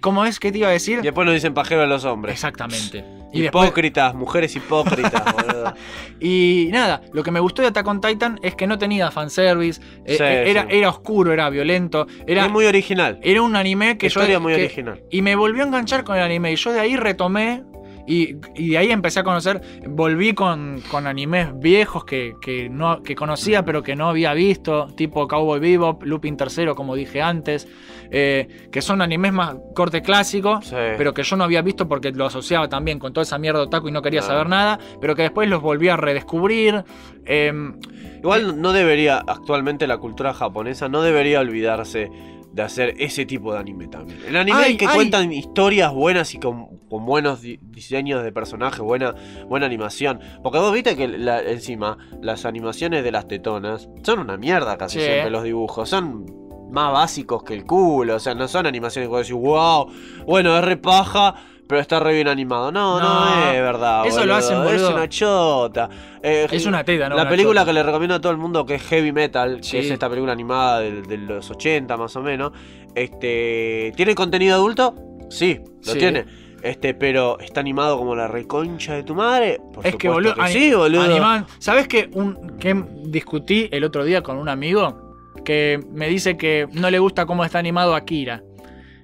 ¿Cómo es? ¿Qué te iba a decir? Y después nos dicen pajero a los hombres. Exactamente. Y después, Hipócritas, mujeres hipócritas, [LAUGHS] boludo. Y nada, lo que me gustó de Attack on Titan es que no tenía fanservice, eh, Sí, eh, era, sí. era oscuro, era violento, era, es muy original. era un anime que yo... Historia muy que- original. Y me volvió a enganchar con el anime y yo de ahí retomé y, y de ahí empecé a conocer, volví con, con animes viejos que, que, no, que conocía pero que no había visto, tipo Cowboy Bebop, Lupin III como dije antes, eh, que son animes más corte clásico, Sí. pero que yo no había visto porque lo asociaba también con toda esa mierda de otaku y no quería saber nada, pero que después los volví a redescubrir. em, Igual no debería, actualmente la cultura japonesa no debería olvidarse de hacer ese tipo de anime también. El anime Ay, que ay. cuentan historias buenas y con, con buenos di- diseños de personajes, buena, buena animación. Porque vos viste que la- encima las animaciones de las tetonas son una mierda casi Sí. siempre los dibujos. Son más básicos que el culo. O sea, no son animaciones que vos decís, wow, bueno, es re paja. Pero está re bien animado. No, no, No, es verdad. eso lo boludo. hacen, Es boludo. una chota. Eh, es una teta, ¿no? la película chota. que le recomiendo a todo el mundo que es Heavy Metal, Sí. que es esta película animada del- de, los 80 más o menos, este ¿tiene contenido adulto? Sí, lo Sí. tiene. Este, pero está animado como la reconcha de tu madre. Por Es que, boludo, que sí, boludo. animan- ¿Sabes qué? Un, que discutí el otro día con un amigo que me dice que no le gusta cómo está animado Akira.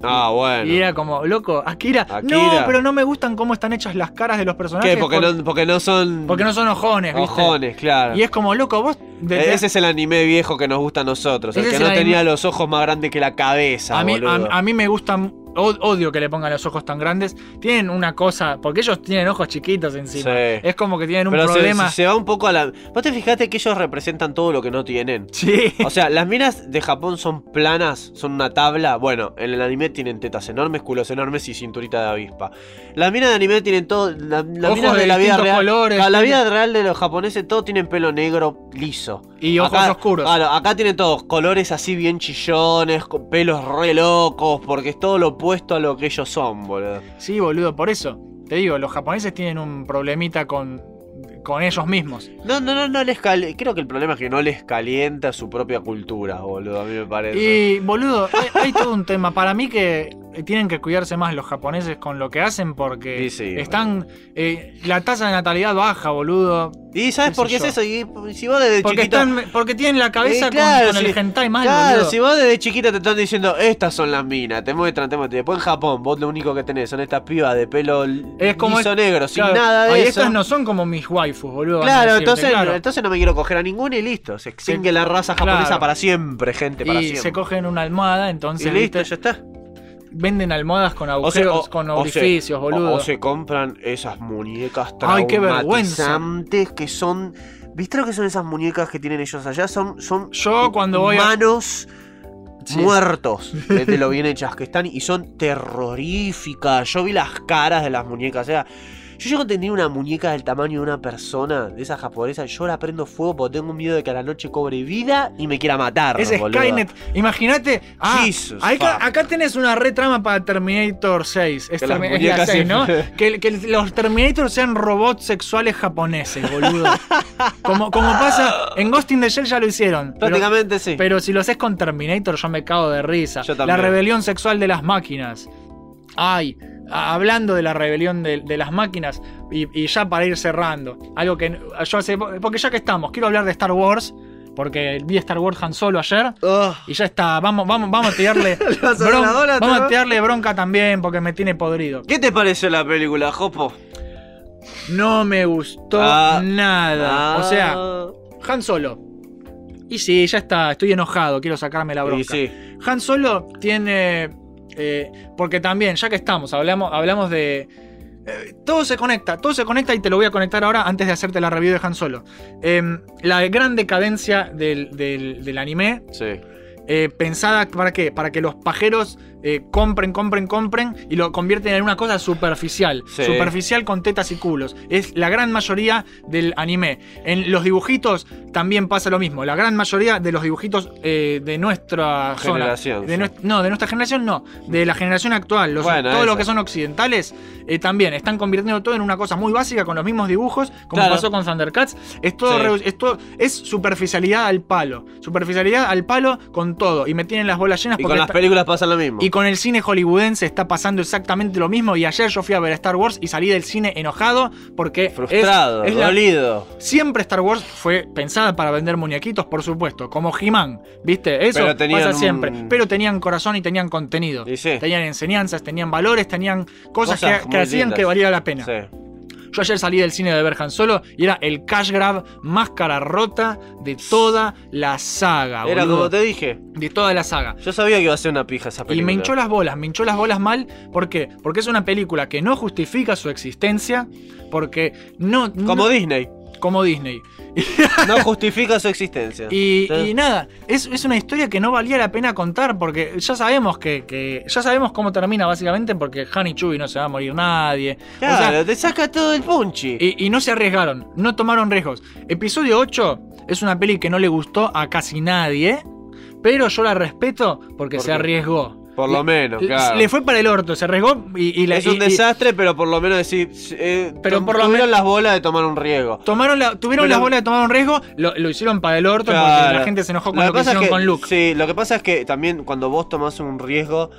Ah, bueno. Y era como, loco, Akira, Akira. No, pero no me gustan cómo están hechas las caras de los personajes. ¿Qué? Porque, por- no, porque no son porque no son ojones, ¿viste? ojones, claro. Y es como, loco, vos. E- Ese es el anime viejo que nos gusta a nosotros. El que no anime- tenía los ojos más grandes que la cabeza. a, mí, a mí me gustan. Od- Odio que le pongan los ojos tan grandes. Tienen una cosa. Porque ellos tienen ojos chiquitos encima. Sí. Es como que tienen un Pero problema. se, se va un poco a la. Vos te fijaste que ellos representan todo lo que no tienen. Sí. O sea, las minas de Japón son planas, son una tabla. Bueno, en el anime tienen tetas enormes, culos enormes y cinturita de avispa. Las minas de anime tienen todo. la- Las Ojos minas de, de la vida real. colores, la tienen- vida real de los japoneses, todos tienen pelo negro liso. Y ojos Acá- oscuros. Claro, acá tienen todos colores así bien chillones, con pelos re locos, porque es todo lo opuesto a lo que ellos son, boludo. Sí, boludo, por eso. Te digo, los japoneses tienen un problemita con, con ellos mismos. No, no, no, no les cali- Creo que el problema es que no les calienta su propia cultura, boludo, a mí me parece. Y, boludo, hay, hay todo un tema. Para mí que tienen que cuidarse más los japoneses con lo que hacen porque sí, están... eh, la tasa de natalidad baja, boludo. ¿Y sabes por qué es eso? Y si vos desde Porque, chiquito... están, porque tienen la cabeza Eh, con- claro, con, sí. el hentai mal, Claro, boludo. si vos desde chiquita te están diciendo, estas son las minas, te muestran, te muestran. Después en Japón, vos lo único que tenés son estas pibas de pelo Es como liso es- negro, sin Claro, nada de ay, eso. estas no son como mis waifus, boludo. Claro, decirte, entonces, claro. entonces no me quiero coger a ninguna y listo. Se extingue Sí, la raza japonesa para siempre, gente, para y siempre. se cogen una almohada, entonces y listo, ¿viste? ya está. Venden almohadas con O se- agujeros, o- con o se- orificios, o- boludo. O, se compran esas muñecas Ay, qué vergüenza. que son. ¿Viste lo que son esas muñecas que tienen ellos allá? Son, son Yo cuando voy a... manos Sí. muertos [LAUGHS] de lo bien hechas que están y son terroríficas. Yo vi las caras de las muñecas. O sea, yo llego a tener una muñeca del tamaño de una persona, de esa japonesa, yo la prendo fuego porque tengo miedo de que a la noche cobre vida y me quiera matar. Es boludo. Skynet. Imagínate. Ah, Jesus, acá, acá tenés una retrama para Terminator 6. Es, Que las Termi- es la muñecas 6, ¿no? Que, que los Terminator sean robots sexuales japoneses, boludo. como, como pasa. En Ghost in the Shell ya lo hicieron. pero- Prácticamente sí. Pero si lo haces con Terminator, yo me cago de risa. Yo la rebelión sexual de las máquinas. Ay, hablando de la rebelión de, de las máquinas, y, y ya para ir cerrando, algo que yo hace. Porque ya que estamos, quiero hablar de Star Wars. Porque vi Star Wars Han Solo ayer. Ugh. Y ya está, vamos, vamos, vamos a tirarle. [LAUGHS] a bron- vamos a tirarle bronca también porque me tiene podrido. ¿Qué te pareció la película, Jopo? No me gustó Ah. nada. O sea, Ah. Han Solo. Y sí, ya está, estoy enojado, quiero sacarme la bronca. Y sí. Han Solo tiene. Eh, porque también, ya que estamos, hablamos, hablamos de. eh, todo se conecta, todo se conecta y te lo voy a conectar ahora antes de hacerte la review de Han Solo. Em, la gran decadencia del, anime, Sí. Eh, pensada para qué? Para que los pajeros eh, compren, compren, compren y lo convierten en una cosa superficial. Sí. Superficial con tetas y culos. Es la gran mayoría del anime. En los dibujitos también pasa lo mismo. La gran mayoría de los dibujitos eh, de nuestra Generación, zona. de sí. nues- no, de nuestra generación no. De la generación actual. Los, Bueno, todo lo esa. que son occidentales también están convirtiendo todo en una cosa muy básica con los mismos dibujos, como Claro. pasó con Thundercats. Es todo, Sí. es todo- es superficialidad al palo. Superficialidad al palo con todo. Y me tienen las bolas llenas Y porque con las está- películas pasa lo mismo. y con el cine hollywoodense está pasando exactamente lo mismo. Y ayer yo fui a ver Star Wars y salí del cine enojado porque. Frustrado, es dolido. Siempre Star Wars fue pensada para vender muñequitos, por supuesto, como He-Man, ¿viste? Eso pasa siempre. un- Pero tenían corazón y tenían contenido. Y sí. Tenían enseñanzas, tenían valores, tenían cosas, Cosas que, hacían lindas. que valiera la pena. Sí. Yo ayer salí del cine de ver Han Solo y era el cash grab más cara rota de toda la saga. Era boludo. como te dije. De toda la saga. Yo sabía que iba a ser una pija esa Y película. me hinchó las bolas, me hinchó las bolas mal. ¿Por qué? Porque es una película que no justifica su existencia. Porque no. Como no- Disney. como Disney. [LAUGHS] No justifica su existencia. Y, Sí. y nada, es, es una historia que no valía la pena contar. Porque ya sabemos que, que- Ya sabemos cómo termina, básicamente. Porque Han y Chewie no se va a morir nadie. O sea, Claro, te saca todo el punchi. y, y no se arriesgaron, no tomaron riesgos. Episodio 8 es una peli que no le gustó a casi nadie, pero yo la respeto porque ¿Por se arriesgó. Por lo menos, claro. Le fue para el orto, se arriesgó y, y la- es un y- y desastre, pero por lo menos decir. eh, Pero por lo tuvieron menos- las bolas de tomar un riesgo. tomaron la, tuvieron Pero- las bolas de tomar un riesgo, lo, lo hicieron para el orto porque la gente se enojó con Lo lo, que que pasa es hicieron que- con Luke. Sí, lo que pasa es que también cuando vos tomás un riesgo.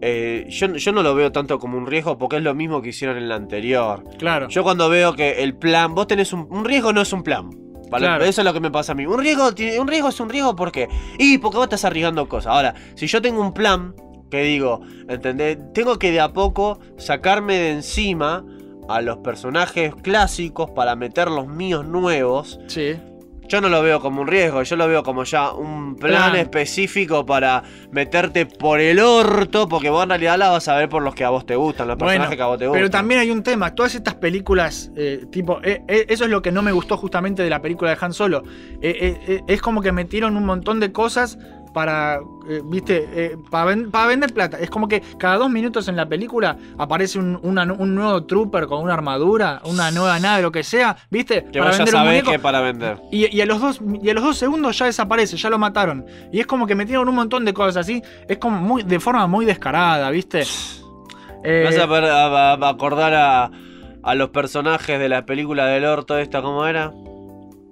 eh, yo, yo no lo veo tanto como un riesgo porque es lo mismo que hicieron en la anterior. Claro. Yo cuando veo que el plan, vos tenés un, un riesgo no es un plan. ¿vale? Claro. Eso es lo que me pasa a mí. Un riesgo, tiene- un riesgo es un riesgo ¿por qué? Y porque vos estás arriesgando cosas. Ahora, si yo tengo un plan que digo, ¿entendés? Tengo que de a poco sacarme de encima a los personajes clásicos para meter los míos nuevos. Sí. Yo no lo veo como un riesgo, yo lo veo como ya un plan Plan. específico para meterte por el orto, porque vos en realidad la vas a ver por los que a vos te gustan, los Bueno, personajes que a vos te gustan. pero también hay un tema. Todas estas películas, eh, tipo, eh, eh, eso es lo que no me gustó justamente de la película de Han Solo. Es como que metieron un montón de cosas para, eh, viste, eh, para, ven- para vender plata. Es como que cada dos minutos en la película aparece un, una- un nuevo trooper con una armadura, una nueva nave, lo que sea, viste, Que vos ya un sabés muñeco. que para vender. Y, y a los dos, y a los dos segundos ya desaparece, ya lo mataron. Y es como que metieron un montón de cosas así. Es como muy, de forma muy descarada, ¿viste? Eh, vas a- a- a acordar a, a los personajes de la película del orto esta, ¿cómo era?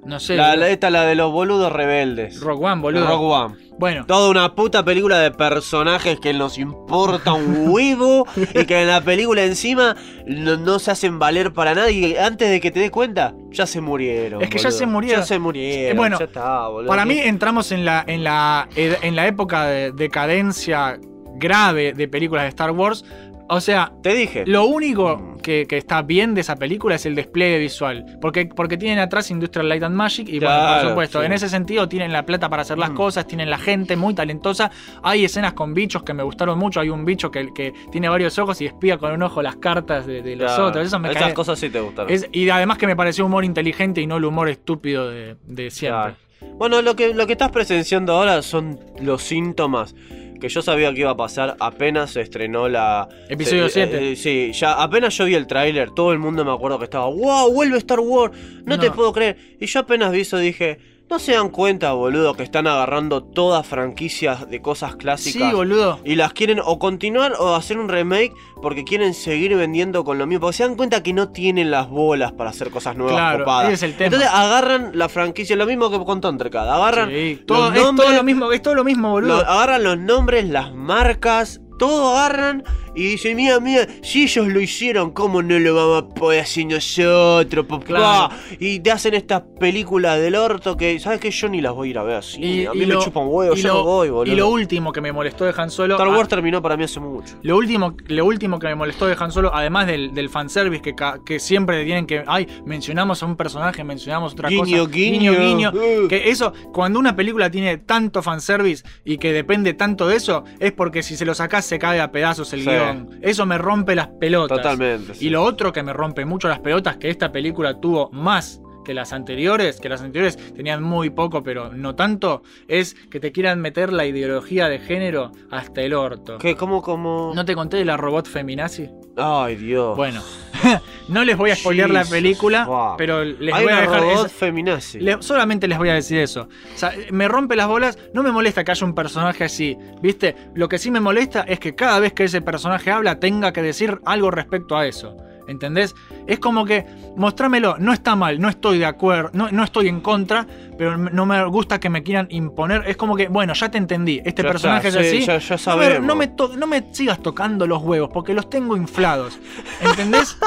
No sé. La, la- esta, la de los boludos rebeldes. Rock One, boludo. Rogue One. Bueno, Toda una puta película de personajes que nos importa un huevo y que en la película encima no, no se hacen valer para nada y antes de que te des cuenta, ya se murieron. Es que ya boludo. se murieron. Ya se murieron. Eh, bueno, ya está, boludo. para ¿Qué- mí entramos en la, en la, ed- en la época de decadencia grave de películas de Star Wars. O sea, Te dije. Lo único que, que está bien de esa película es el despliegue visual. Porque, porque tienen atrás Industrial Light and Magic. Y bueno, por supuesto, sí. en ese sentido tienen la plata para hacer las Mm. cosas, tienen la gente muy talentosa. Hay escenas con bichos que me gustaron mucho. Hay un bicho que, que tiene varios ojos y espía con un ojo las cartas de, de los Claro, otros. Eso me Esas cae- cosas sí te gustaron. es- y además que me pareció humor inteligente y no el humor estúpido de, de siempre. Claro. Bueno, lo que, lo que estás presenciando ahora son los síntomas que yo sabía que iba a pasar apenas se estrenó la... Episodio se- 7. eh, sí, ya apenas yo vi el tráiler, todo el mundo me acuerdo que estaba, wow, vuelve Star Wars, no, te No. puedo creer. Y yo apenas vi eso dije, no se dan cuenta, boludo, que están agarrando todas franquicias de cosas clásicas. Sí, boludo. y las quieren o continuar o hacer un remake porque quieren seguir vendiendo con lo mismo. Porque se dan cuenta que no tienen las bolas para hacer cosas nuevas Claro, copadas. es el tema. Entonces agarran la franquicia, lo mismo que con Thundercat. Agarran, Sí, los todo, es todo nombres, lo mismo, es todo lo mismo, boludo. lo- agarran los nombres, las marcas, todo agarran y dicen, mira, mira, si ellos lo hicieron, ¿cómo no lo vamos a poder hacer nosotros, papá? Claro. Y te hacen estas películas del orto que, ¿sabes qué? Yo ni las voy a ir a ver así. a mí me lo- chupan huevo, yo lo- no voy, boludo. Y lo último que me molestó de Han Solo. Star ah, Wars terminó para mí hace mucho. Lo último, lo último que me molestó de Han Solo, además del, del fanservice que, que siempre tienen que. Ay, mencionamos a un personaje, mencionamos otra Guiño, cosa. guiño. guiño. Uh. Que eso, cuando una película tiene tanto fanservice y que depende tanto de eso, es porque si se lo sacás se cae a pedazos el Sí. guion. Eso me rompe las pelotas. Totalmente. sí. Y lo otro que me rompe mucho las pelotas, que esta película tuvo más que las anteriores, que las anteriores tenían muy poco, pero no tanto, es que te quieran meter la ideología de género hasta el orto. ¿Qué? ¿Cómo, cómo? ¿No te conté de la robot feminazi? Ay, Dios. Bueno, [LAUGHS] no les voy a spoilear la película, wow. pero les Hay voy a dejar. robot esa- feminazi. le- solamente les voy a decir eso. O sea, me rompe las bolas. No me molesta que haya un personaje así. ¿Viste? Lo que sí me molesta es que cada vez que ese personaje habla tenga que decir algo respecto a eso. ¿Entendés? Es como que, mostrámelo, no está mal, no estoy de acuerdo, no, no estoy en contra, pero no me gusta que me quieran imponer. Es como que, bueno, ya te entendí, este Ya personaje está, es sí, así. ya- ya no, me, sabemos. no, me no me sigas tocando los huevos, porque los tengo inflados. ¿Entendés? [LAUGHS]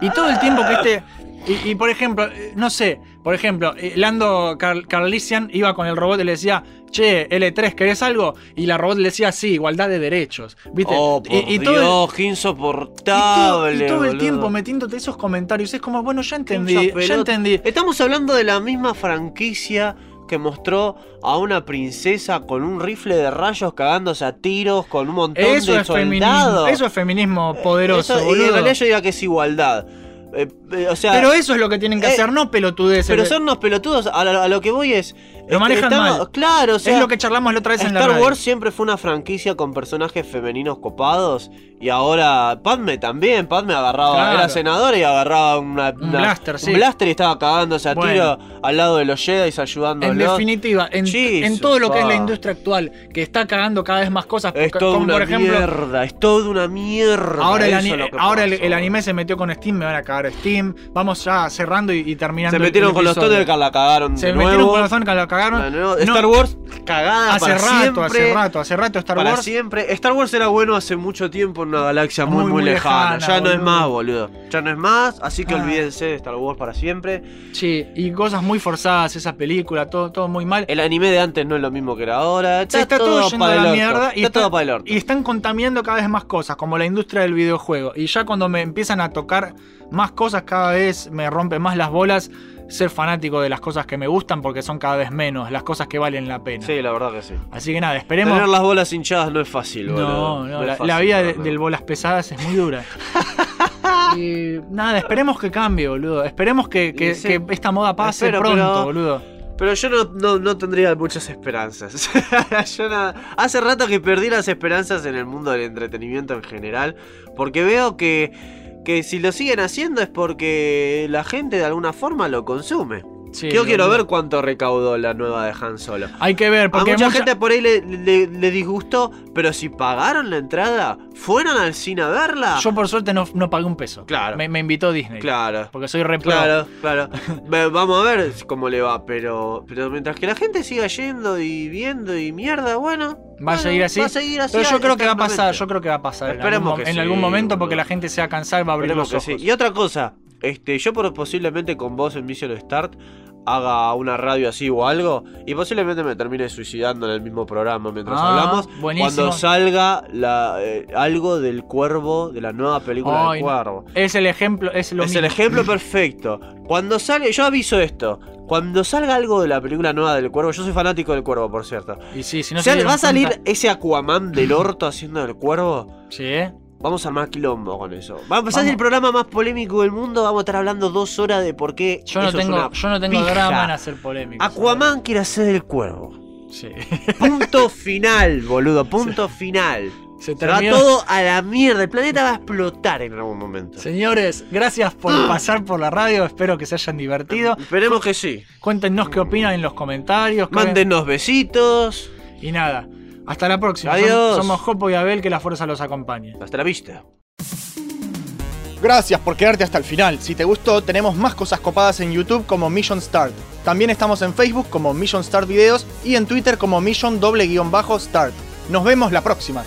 Y todo el tiempo que este. Y, y, por ejemplo, eh, no sé, por ejemplo, eh, Lando Car- Carlisian iba con el robot y le decía, che, L3, ¿querés algo? Y la robot le decía, sí, igualdad de derechos. ¿Viste? Oh, por y, y todo el- Dios, qué y todo, insoportable. y todo el tiempo metiéndote esos comentarios. Es como, bueno, ya entendí, ya entendí. Estamos hablando de la misma franquicia que mostró a una princesa con un rifle de rayos cagándose a tiros con un montón Eso de es feminismo. soldados. Eso es feminismo poderoso, Eso- y en realidad yo diría que es igualdad. Eh, eh, o sea, Pero eso es lo que tienen que Eh, hacer, no pelotudeces. pero son unos pelotudos. A lo, a lo que voy es. Lo manejan estamos- mal. Claro, o sea. es lo que charlamos la otra vez en la Star. Wars siempre fue una franquicia con personajes femeninos copados y ahora Padme también. Padme agarraba, Claro. era senadora y agarraba una, Un una- blaster, sí. un blaster y estaba cagándose a Bueno. tiro al lado de los Jedi ayudándolos. En definitiva, en, Jesus, en todo lo que es la industria actual, que está cagando cada vez más cosas, es toda como una por ejemplo, mierda, es toda una mierda. ahora, el, eso ani- es lo que ahora el, anime se metió con Steam, me van a cagar Steam. Vamos ya cerrando y, y terminando. Se metieron el con los. Thundercats, la cagaron Se de metieron nuevo. con los Thundercats, la cagaron. Star Wars cagada hace para rato, siempre. hace rato, hace rato Star para Wars. siempre. Star Wars era bueno hace mucho tiempo en una galaxia muy, Muy, lejana. lejana, Ya no es más, boludo. Ya no es más, así que Ah. olvídense de Star Wars para siempre. Sí, y cosas muy forzadas, esa película, todo, todo muy mal. El anime de antes no es lo mismo que era ahora. Se está todo yendo para a la mierda y, Está está- todo para el orto. y están contaminando cada vez más cosas, como la industria del videojuego. Y ya cuando me empiezan a tocar más cosas, cada vez me rompen más las bolas ser fanático de las cosas que me gustan porque son cada vez menos las cosas que valen la pena. Sí, la verdad que sí. Así que nada, esperemos. Tener las bolas hinchadas no es fácil, boludo. No, no, la, fácil, la vida de- del bolas pesadas es muy dura. [LAUGHS] y nada, esperemos que cambie, boludo. Esperemos que, que- Y sí. que esta moda pase Espero, pronto, pero- boludo. Pero yo no, no- no tendría muchas esperanzas. [LAUGHS] Yo no- hace rato que perdí las esperanzas en el mundo del entretenimiento en general. Porque veo que, que si lo siguen haciendo es porque la gente de alguna forma lo consume. Sí, Yo quiero ver cuánto recaudó la nueva de Han Solo. Hay que ver, A porque mucha, mucha- gente por ahí le, le- le disgustó, pero si pagaron la entrada, fueron al cine a verla. yo por suerte no, no pagué un peso. Claro. Me, me invitó Disney. Claro. Porque soy re. Claro, claro. [LAUGHS] Vamos a ver cómo le va, pero, pero mientras que la gente siga yendo y viendo y mierda, bueno. Va a seguir así. Va a seguir así. Pero yo creo que va a pasar, yo creo que va a pasar. en Esperemos algún, que en sí, algún momento porque la gente se va a cansar, va a abrir Esperemos los que ojos. sí. Y otra cosa, este, yo por, posiblemente con vos en Mission Start haga una radio así o algo y posiblemente me termine suicidando en el mismo programa mientras Ah, hablamos. Buenísimo. cuando salga la, eh, algo del cuervo de la nueva película del cuervo. Es el ejemplo, es lo es mismo. el ejemplo [LAUGHS] perfecto. Cuando salga yo aviso esto. Cuando salga algo de la película nueva del cuervo yo soy fanático del cuervo por cierto. Y sí, si no O sea, se va a salir cuenta- ese Aquaman del orto haciendo del cuervo Sí, ¿eh? Vamos a armar quilombo con eso. Va a Vamos. el programa más polémico del mundo. Vamos a estar hablando dos horas de por qué. Yo no eso es tengo, una yo no tengo pija. drama en hacer polémica. Aquaman quiere hacer el cuervo. Sí. Punto [LAUGHS] final, boludo. Punto final. Se Se va todo a la mierda. El planeta va a explotar en algún momento. Señores, gracias por pasar por la radio. Espero que se hayan divertido. Esperemos que sí. Cuéntenos qué opinan en los comentarios. Mándenos besitos. Y nada, hasta la próxima. Adiós. Som- Somos Jopo y Abel, que la fuerza los acompañe. Hasta la vista. Gracias por quedarte hasta el final. Si te gustó, tenemos más cosas copadas en YouTube como Mission Start. También estamos en Facebook como Mission Start Videos y en Twitter como Mission doble guion bajo Start. Nos vemos la próxima.